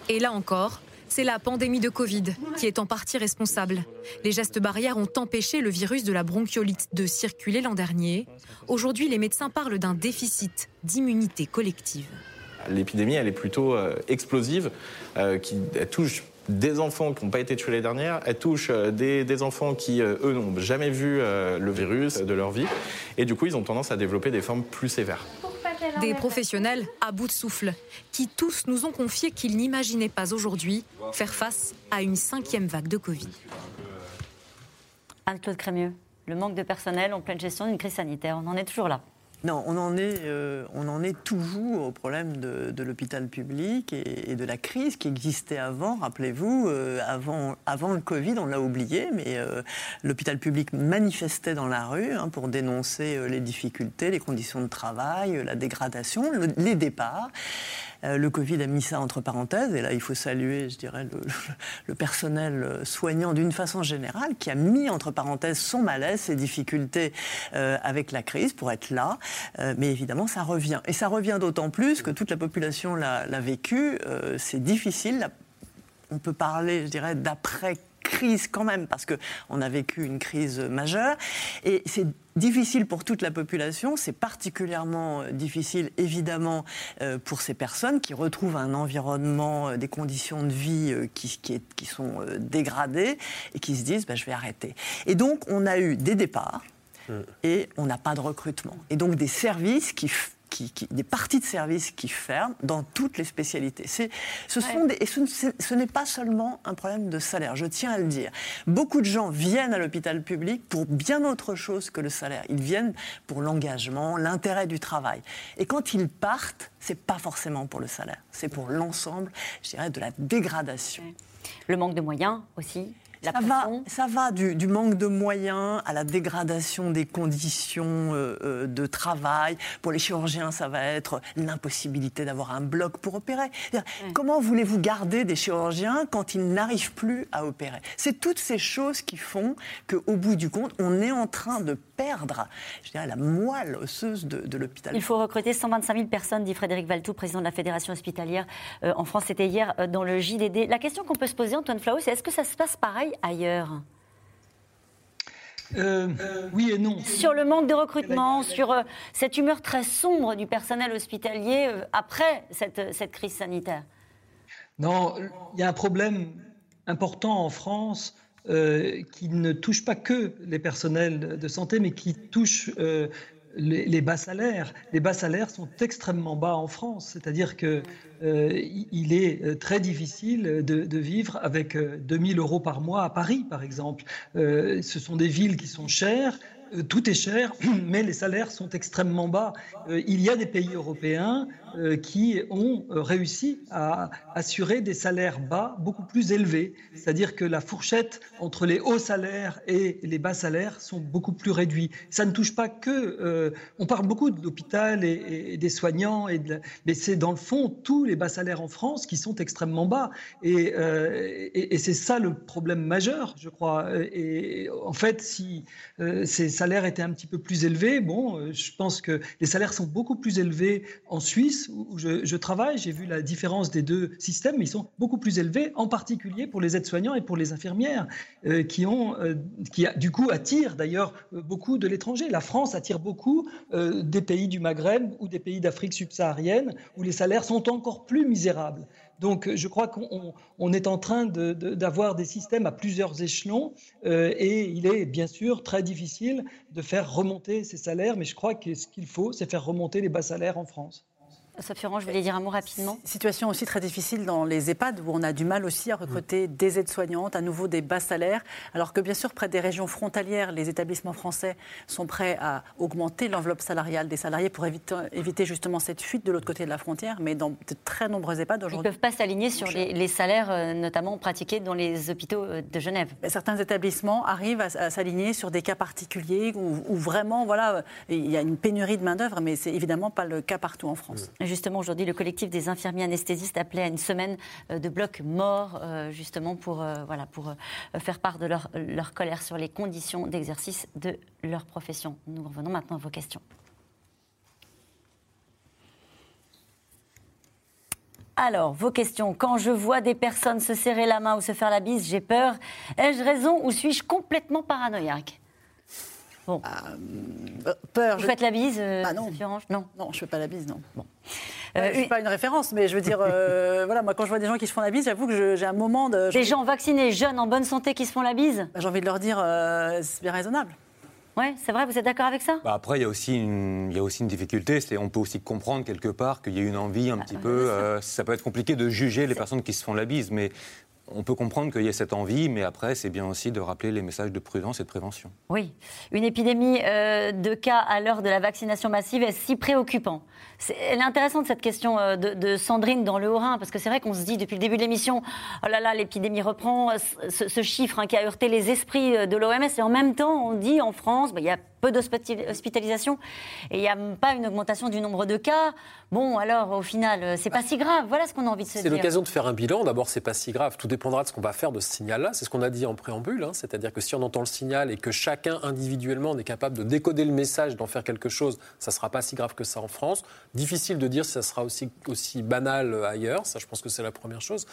Et là encore, c'est la pandémie de Covid qui est en partie responsable. Les gestes barrières ont empêché le virus de la bronchiolite de circuler l'an dernier. Aujourd'hui, les médecins parlent d'un déficit d'immunité collective. L'épidémie, elle est plutôt euh, explosive, euh, elle touche des enfants qui n'ont pas été tués l'année dernière, elle touche euh, des enfants qui, eux, n'ont jamais vu le virus de leur vie, et du coup, ils ont tendance à développer des formes plus sévères. Des professionnels à bout de souffle, qui tous nous ont confié qu'ils n'imaginaient pas aujourd'hui faire face à une cinquième vague de Covid. Anne-Claude Crémieux, le manque de personnel en pleine gestion d'une crise sanitaire, on en est toujours là. Non, on en est, euh, on en est toujours au problème de, l'hôpital public et, de la crise qui existait avant. Rappelez-vous, euh, avant, avant le Covid, on l'a oublié, mais euh, l'hôpital public manifestait dans la rue hein, pour dénoncer les difficultés, les conditions de travail, la dégradation, les départs. Euh, le Covid a mis ça entre parenthèses, et là il faut saluer, je dirais, le, personnel soignant d'une façon générale, qui a mis entre parenthèses son malaise, ses difficultés euh, avec la crise pour être là. Euh, mais évidemment, ça revient. Et ça revient d'autant plus que toute la population l'a vécu. C'est difficile. On peut parler, je dirais, d'après crise quand même, parce qu'on a vécu une crise majeure. Et c'est difficile pour toute la population, c'est particulièrement euh, difficile évidemment euh, pour ces personnes qui retrouvent un environnement, euh, des conditions de vie qui, qui, sont dégradées et qui se disent bah, je vais arrêter. Et donc on a eu des départs mmh. et on n'a pas de recrutement. Et donc des services qui des parties de services qui ferment dans toutes les spécialités. Ce, sont des, et ce, n'est pas seulement un problème de salaire, je tiens à le dire. Beaucoup de gens viennent à l'hôpital public pour bien autre chose que le salaire. Ils viennent pour l'engagement, l'intérêt du travail. Et quand ils partent, c'est pas forcément pour le salaire, c'est pour l'ensemble, je dirais, de la dégradation. Le manque de moyens aussi ça va, ça va du, manque de moyens à la dégradation des conditions euh, euh, de travail. Pour les chirurgiens, ça va être l'impossibilité d'avoir un bloc pour opérer. Comment voulez-vous garder des chirurgiens quand ils n'arrivent plus à opérer? C'est toutes ces choses qui font qu'au bout du compte, on est en train de perdre je dirais, la moelle osseuse de, l'hôpital. Il faut recruter 125 000 personnes, dit Frédéric Valtou, président de la Fédération hospitalière euh, en France. C'était hier dans le JDD. La question qu'on peut se poser, Antoine Flau, c'est est-ce que ça se passe pareil ailleurs? Euh, oui et non. Sur le manque de recrutement, sur euh, cette humeur très sombre du personnel hospitalier euh, après cette, cette, crise sanitaire? Non, il y a un problème important en France qui ne touche pas que les personnels de santé, mais qui touche les, bas salaires. Les bas salaires sont extrêmement bas en France, c'est-à-dire que euh, il est euh, très difficile de, vivre avec 2000 euh, euros par mois à Paris, par exemple. ce sont des villes qui sont chères, tout est cher, mais les salaires sont extrêmement bas. il y a des pays européens euh, qui ont euh, réussi à assurer des salaires bas beaucoup plus élevés. C'est-à-dire que la fourchette entre les hauts salaires et les bas salaires sont beaucoup plus réduits. Ça ne touche pas que... Euh, on parle beaucoup de l'hôpital et, des soignants, mais c'est dans le fond tous les bas salaires en France qui sont extrêmement bas. Et, c'est ça le problème majeur, je crois. Et en fait, si ces salaires étaient un petit peu plus élevés, bon, je pense que les salaires sont beaucoup plus élevés en Suisse où je, travaille, j'ai vu la différence des deux systèmes, mais ils sont beaucoup plus élevés, en particulier pour les aides-soignants et pour les infirmières, euh, qui, ont, euh, qui du coup attirent d'ailleurs euh, beaucoup de l'étranger. La France attire beaucoup des pays du Maghreb ou des pays d'Afrique subsaharienne, où les salaires sont encore plus misérables. Donc je crois qu'on est en train d'avoir des systèmes à plusieurs échelons et il est bien sûr très difficile de faire remonter ces salaires, mais je crois que ce qu'il faut, c'est faire remonter les bas salaires en France. Sophie je voulais dire un mot rapidement. Situation aussi très difficile dans les EHPAD où on a du mal aussi à recruter mm. des aides-soignantes, à nouveau des bas salaires, alors que bien sûr près des régions frontalières, les établissements français sont prêts à augmenter l'enveloppe salariale des salariés pour éviter, justement cette fuite de l'autre côté de la frontière, mais dans de très nombreux EHPAD aujourd'hui. Ils ne peuvent pas s'aligner sur les, salaires euh, notamment pratiqués dans les hôpitaux euh, de Genève. certains établissements arrivent à, s'aligner sur des cas particuliers où, vraiment voilà, il y a une pénurie de main-d'œuvre, mais c'est évidemment pas le cas partout en France. Mm justement, aujourd'hui, le collectif des infirmiers anesthésistes appelait à une semaine euh, de blocs morts, euh, justement, pour, euh, faire part de leur colère sur les conditions d'exercice de leur profession. Nous revenons maintenant à vos questions. Alors, vos questions. Quand je vois des personnes se serrer la main ou se faire la bise, j'ai peur. Ai-je raison ou suis-je complètement paranoïaque? Bon. Euh, peur. Vous faites la bise, euh, ah non. non. Non, je fais pas la bise, non. Bon. Euh, je ne suis pas une référence, mais je veux dire, voilà, moi quand je vois des gens qui se font la bise, j'avoue que j'ai un moment de. Des gens vaccinés, jeunes, en bonne santé qui se font la bise? Bah, J'ai envie de leur dire, c'est bien raisonnable. Oui, c'est vrai, vous êtes d'accord avec ça? Bah Après, il y, a aussi une, il y a aussi une difficulté, c'est on peut aussi comprendre quelque part qu'il y a une envie un ah, petit peu... ça peut être compliqué de juger les personnes qui se font la bise, mais on peut comprendre qu'il y ait cette envie, mais après, c'est bien aussi de rappeler les messages de prudence et de prévention. Oui, une épidémie euh, de cas à l'heure de la vaccination massive est si préoccupant. Elle est intéressante cette question euh, de, Sandrine dans le Haut-Rhin, parce que c'est vrai qu'on se dit depuis le début de l'émission, oh là là, l'épidémie reprend, ce, chiffre hein, qui a heurté les esprits euh, de l'OMS, et en même temps, on dit en France, bah, il y a peu d'hospitalisation et il n'y a pas une augmentation du nombre de cas. Bon, alors au final, euh, c'est pas si grave. Voilà ce qu'on a envie de se dire. C'est l'occasion de faire un bilan. D'abord, c'est pas si grave. Tout dépendra de ce qu'on va faire de ce signal-là. C'est ce qu'on a dit en préambule. Hein. C'est-à-dire que si on entend le signal et que chacun individuellement est capable de décoder le message, d'en faire quelque chose, ça sera pas si grave que ça en France. Difficile de dire si ça sera aussi, aussi banal ailleurs. Ça, je pense que c'est la première chose.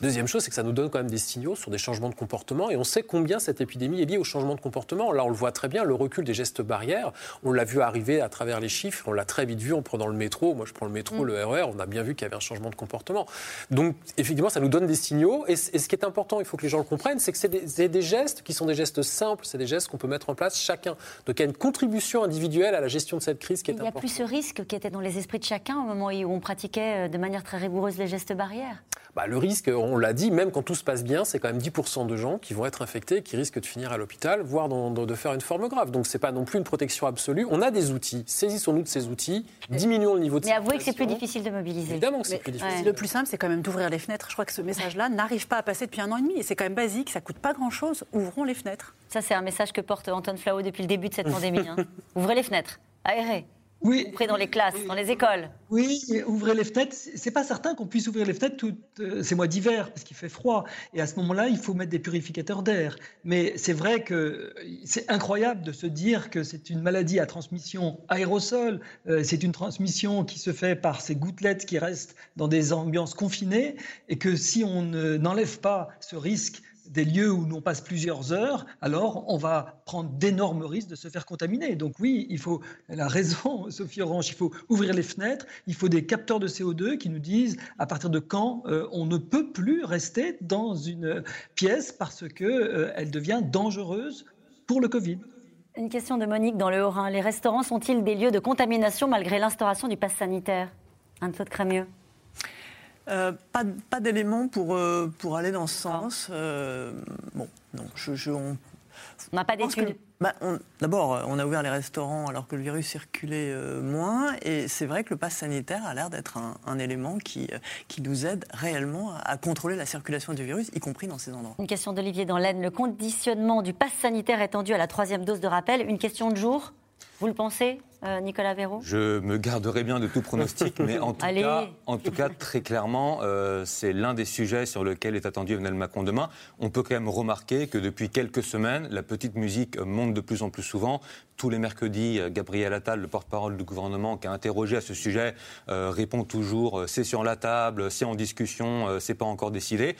Deuxième chose, c'est que ça nous donne quand même des signaux sur des changements de comportement. Et on sait combien cette épidémie est liée au changement de comportement. Là, on le voit très bien, le recul des gestes barrières. On l'a vu arriver à travers les chiffres, on l'a très vite vu en prenant le métro. Moi, je prends le métro, mm. le RER, e on a bien vu qu'il y avait un changement de comportement. Donc, effectivement, ça nous donne des signaux. Et, ce qui est important, il faut que les gens le comprennent, c'est que c'est des, gestes qui sont des gestes simples, c'est des gestes qu'on peut mettre en place chacun. Donc, il y a une contribution individuelle à la gestion de cette crise qui est importante. Il y a plus ce risque qui était dans les esprits de chacun au moment où on pratiquait euh, de manière très rigoureuse les gestes barrières bah, le risque, on l'a dit, même quand tout se passe bien, c'est quand même 10% de gens qui vont être infectés, qui risquent de finir à l'hôpital, voire de faire une forme grave. Donc c'est pas non plus une protection absolue. On a des outils, saisissons-nous de ces outils, diminuons le niveau de Mais avouez que c'est plus difficile de mobiliser. Évidemment que c'est plus difficile. Le plus simple, c'est quand même d'ouvrir les fenêtres. Je crois que ce message-là n'arrive pas à passer depuis un an et demi. Et c'est quand même basique, ça coûte pas grand-chose. Ouvrons les fenêtres. Ça, c'est un message que porte Antoine Flau depuis le début de cette pandémie. Hein. Ouvrez les fenêtres, aérez. Oui. Ouvrez dans les classes, dans les écoles. Oui, ouvrez les fenêtres. C'est pas certain qu'on puisse ouvrir les fenêtres tous euh, ces mois d'hiver parce qu'il fait froid. Et à ce moment-là, il faut mettre des purificateurs d'air. Mais c'est vrai que c'est incroyable de se dire que c'est une maladie à transmission aérosol. Euh, c'est une transmission qui se fait par ces gouttelettes qui restent dans des ambiances confinées et que si on n'enlève pas ce risque des lieux où l'on passe plusieurs heures, alors on va prendre d'énormes risques de se faire contaminer. Donc oui, il faut, elle a raison, Sophie Orange, il faut ouvrir les fenêtres, il faut des capteurs de CO2 qui nous disent à partir de quand euh, on ne peut plus rester dans une pièce parce qu'elle euh, devient dangereuse pour le Covid. Une question de Monique dans le Haut-Rhin. Les restaurants sont-ils des lieux de contamination malgré l'instauration du pass sanitaire? Anne-Claude Crémieux euh, pas, pas d'éléments pour, euh, pour aller dans ce sens. Euh, bon, donc je, on n'a pas d'études. Bah, d'abord, on a ouvert les restaurants alors que le virus circulait moins, et c'est vrai que le pass sanitaire a l'air d'être un, élément qui, qui nous aide réellement à, contrôler la circulation du virus, y compris dans ces endroits. Une question d'Olivier dans l'Aisne. Le conditionnement du pass sanitaire étendu à la troisième dose de rappel, une question de jour? Vous le pensez, euh, Nicolas Véraud? Je me garderai bien de tout pronostic, mais en tout, cas, en tout cas, très clairement, euh, c'est l'un des sujets sur lequel est attendu Emmanuel Macron demain. On peut quand même remarquer que depuis quelques semaines, la petite musique monte de plus en plus souvent. Tous les mercredis, euh, Gabriel Attal, le porte-parole du gouvernement, qui a interrogé à ce sujet, répond toujours c'est sur la table, c'est en discussion, c'est pas encore décidé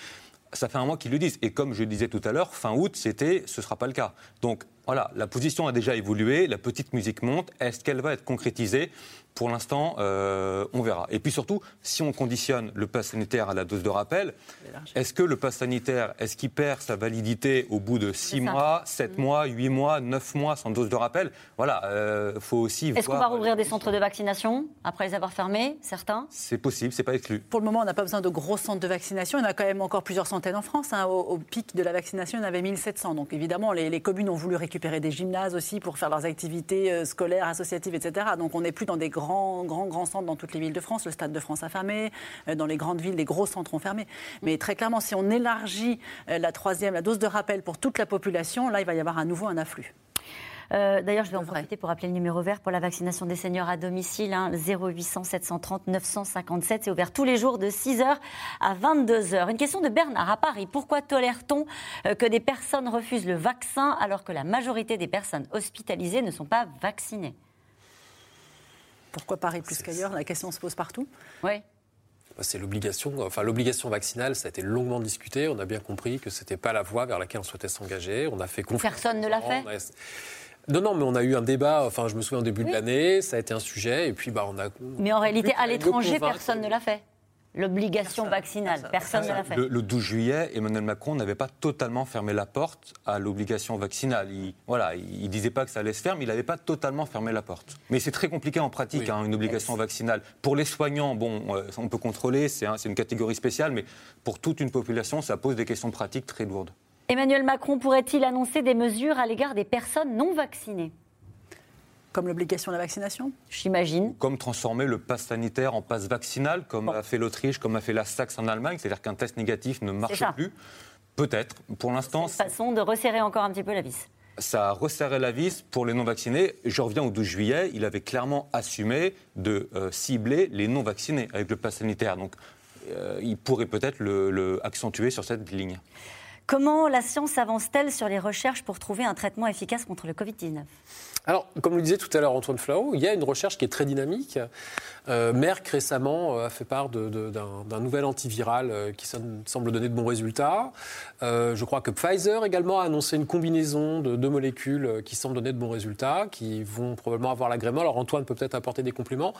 ça fait un mois qu'ils le disent. Et comme je le disais tout à l'heure, fin août, c'était ce ne sera pas le cas. Donc voilà, la position a déjà évolué, la petite musique monte. Est-ce qu'elle va être concrétisée? Pour l'instant, euh, on verra. Et puis surtout, si on conditionne le pass sanitaire à la dose de rappel, est-ce que le pass sanitaire, est-ce qu'il perd sa validité au bout de 6 mois, 7 mmh. mois, 8 mois, 9 mois sans dose de rappel? Voilà, il euh, faut aussi Est-ce qu'on va rouvrir des centres de vaccination après les avoir fermés, certains? C'est possible, c'est pas exclu. Pour le moment, on n'a pas besoin de gros centres de vaccination. Il y en a quand même encore plusieurs centaines en France. Hein. Au, pic de la vaccination, il y en avait 1700. Donc évidemment, les, communes ont voulu récupérer des gymnases aussi pour faire leurs activités euh, scolaires, associatives, etc. Donc on n'est plus dans des grands, grands, grands centres dans toutes les villes de France. Le Stade de France a fermé. Euh, dans les grandes villes, les gros centres ont fermé. Mais très clairement, si on élargit euh, la troisième, la dose de rappel pour toute la population, là, il va y avoir à nouveau un afflux. Euh, d'ailleurs, je vais en profiter pour rappeler le numéro vert pour la vaccination des seniors à domicile, 0800 730 957. C'est ouvert tous les jours de 6h à 22h. Une question de Bernard à Paris. Pourquoi tolère-t-on que des personnes refusent le vaccin alors que la majorité des personnes hospitalisées ne sont pas vaccinées? Pourquoi Paris plus qu'ailleurs La question se pose partout. Oui. C'est l'obligation, enfin l'obligation vaccinale, ça a été longuement discuté. On a bien compris que c'était pas la voie vers laquelle on souhaitait s'engager. On a fait confiance. Personne ne l'a fait. Non, non, mais on a eu un débat, enfin je me souviens au début de l'année, ça a été un sujet, et puis bah, on a... Mais en réalité, à l'étranger, personne ne l'a fait l'obligation vaccinale. Personne ne l'a fait. Le, 12 juillet, Emmanuel Macron n'avait pas totalement fermé la porte à l'obligation vaccinale. Il, voilà, il disait pas que ça allait se faire, mais il n'avait pas totalement fermé la porte. Mais c'est très compliqué en pratique, hein, une obligation vaccinale. Pour les soignants, bon, euh, on peut contrôler, c'est une catégorie spéciale, mais pour toute une population, ça pose des questions pratiques très lourdes. Emmanuel Macron pourrait-il annoncer des mesures à l'égard des personnes non vaccinées? Comme l'obligation de la vaccination J'imagine. Comme transformer le pass sanitaire en passe vaccinal, comme a fait l'Autriche, comme a fait la Saxe en Allemagne, c'est-à-dire qu'un test négatif ne marche plus. Peut-être. Pour l'instant. C'est une façon de resserrer encore un petit peu la vis. Ça a resserré la vis pour les non-vaccinés. Je reviens au 12 juillet, il avait clairement assumé de euh, cibler les non-vaccinés avec le pass sanitaire. Donc, euh, il pourrait peut-être le accentuer sur cette ligne. Comment la science avance-t-elle sur les recherches pour trouver un traitement efficace contre le Covid-19 alors, comme le disait tout à l'heure Antoine Flau, il y a une recherche qui est très dynamique. Euh, Merck récemment euh, a fait part d'un nouvel antiviral euh, qui semble donner de bons résultats. je crois que Pfizer également a annoncé une combinaison de deux molécules qui semblent donner de bons résultats, qui vont probablement avoir l'agrément. Alors Antoine peut peut-être apporter des compléments.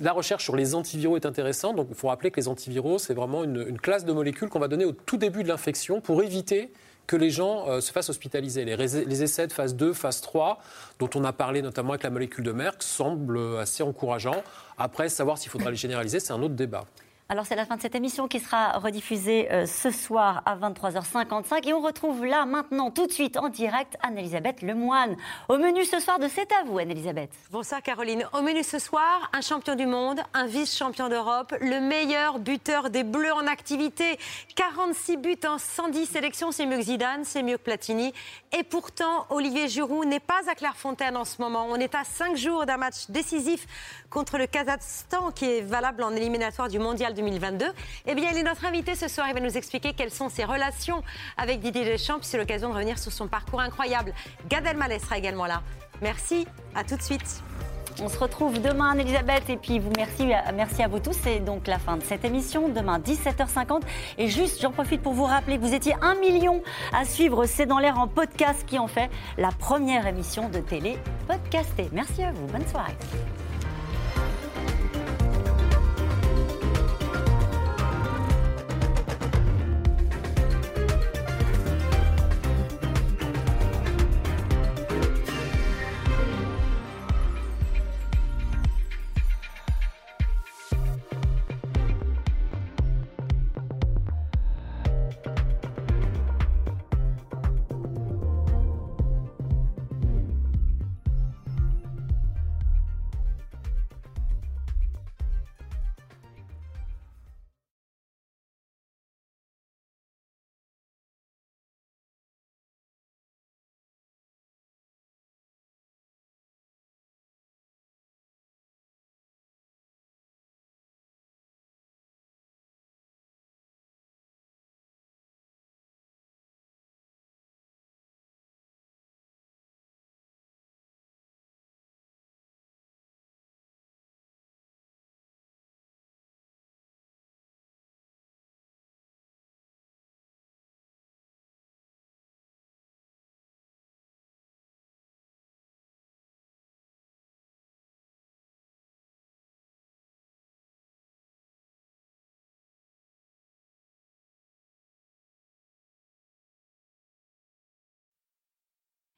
La recherche sur les antiviraux est intéressante. Donc il faut rappeler que les antiviraux, c'est vraiment une classe de molécules qu'on va donner au tout début de l'infection pour éviter que les gens euh, se fassent hospitaliser. Les, essais de phase 2, phase 3, dont on a parlé notamment avec la molécule de Merck, semblent assez encourageants. Après, savoir s'il faudra les généraliser, c'est un autre débat. Alors c'est la fin de cette émission qui sera rediffusée euh, ce soir à 23h55 et on retrouve là maintenant tout de suite en direct Anne-Elisabeth Lemoine. Au menu ce soir de C'est à vous Anne-Elisabeth. Bonsoir Caroline. Au menu ce soir, un champion du monde, un vice-champion d'Europe, le meilleur buteur des Bleus en activité. 46 buts en 110 sélections, c'est mieux que Zidane, c'est mieux que Platini. Et pourtant, Olivier Giroud n'est pas à Clairefontaine en ce moment. On est à 5 jours d'un match décisif contre le Kazakhstan qui est valable en éliminatoire du Mondial 2022. Eh bien, il est notre invité ce soir. Il va nous expliquer quelles sont ses relations avec Didier Deschamps. C'est l'occasion de revenir sur son parcours incroyable. Gad Elmaleh sera également là. Merci, à tout de suite. On se retrouve demain, Elisabeth, et puis vous merci, merci à vous tous. C'est donc la fin de cette émission, demain 17h50. Et juste, j'en profite pour vous rappeler que vous étiez un million à suivre C'est dans l'air en podcast qui en fait la première émission de télé podcastée. Merci à vous, bonne soirée.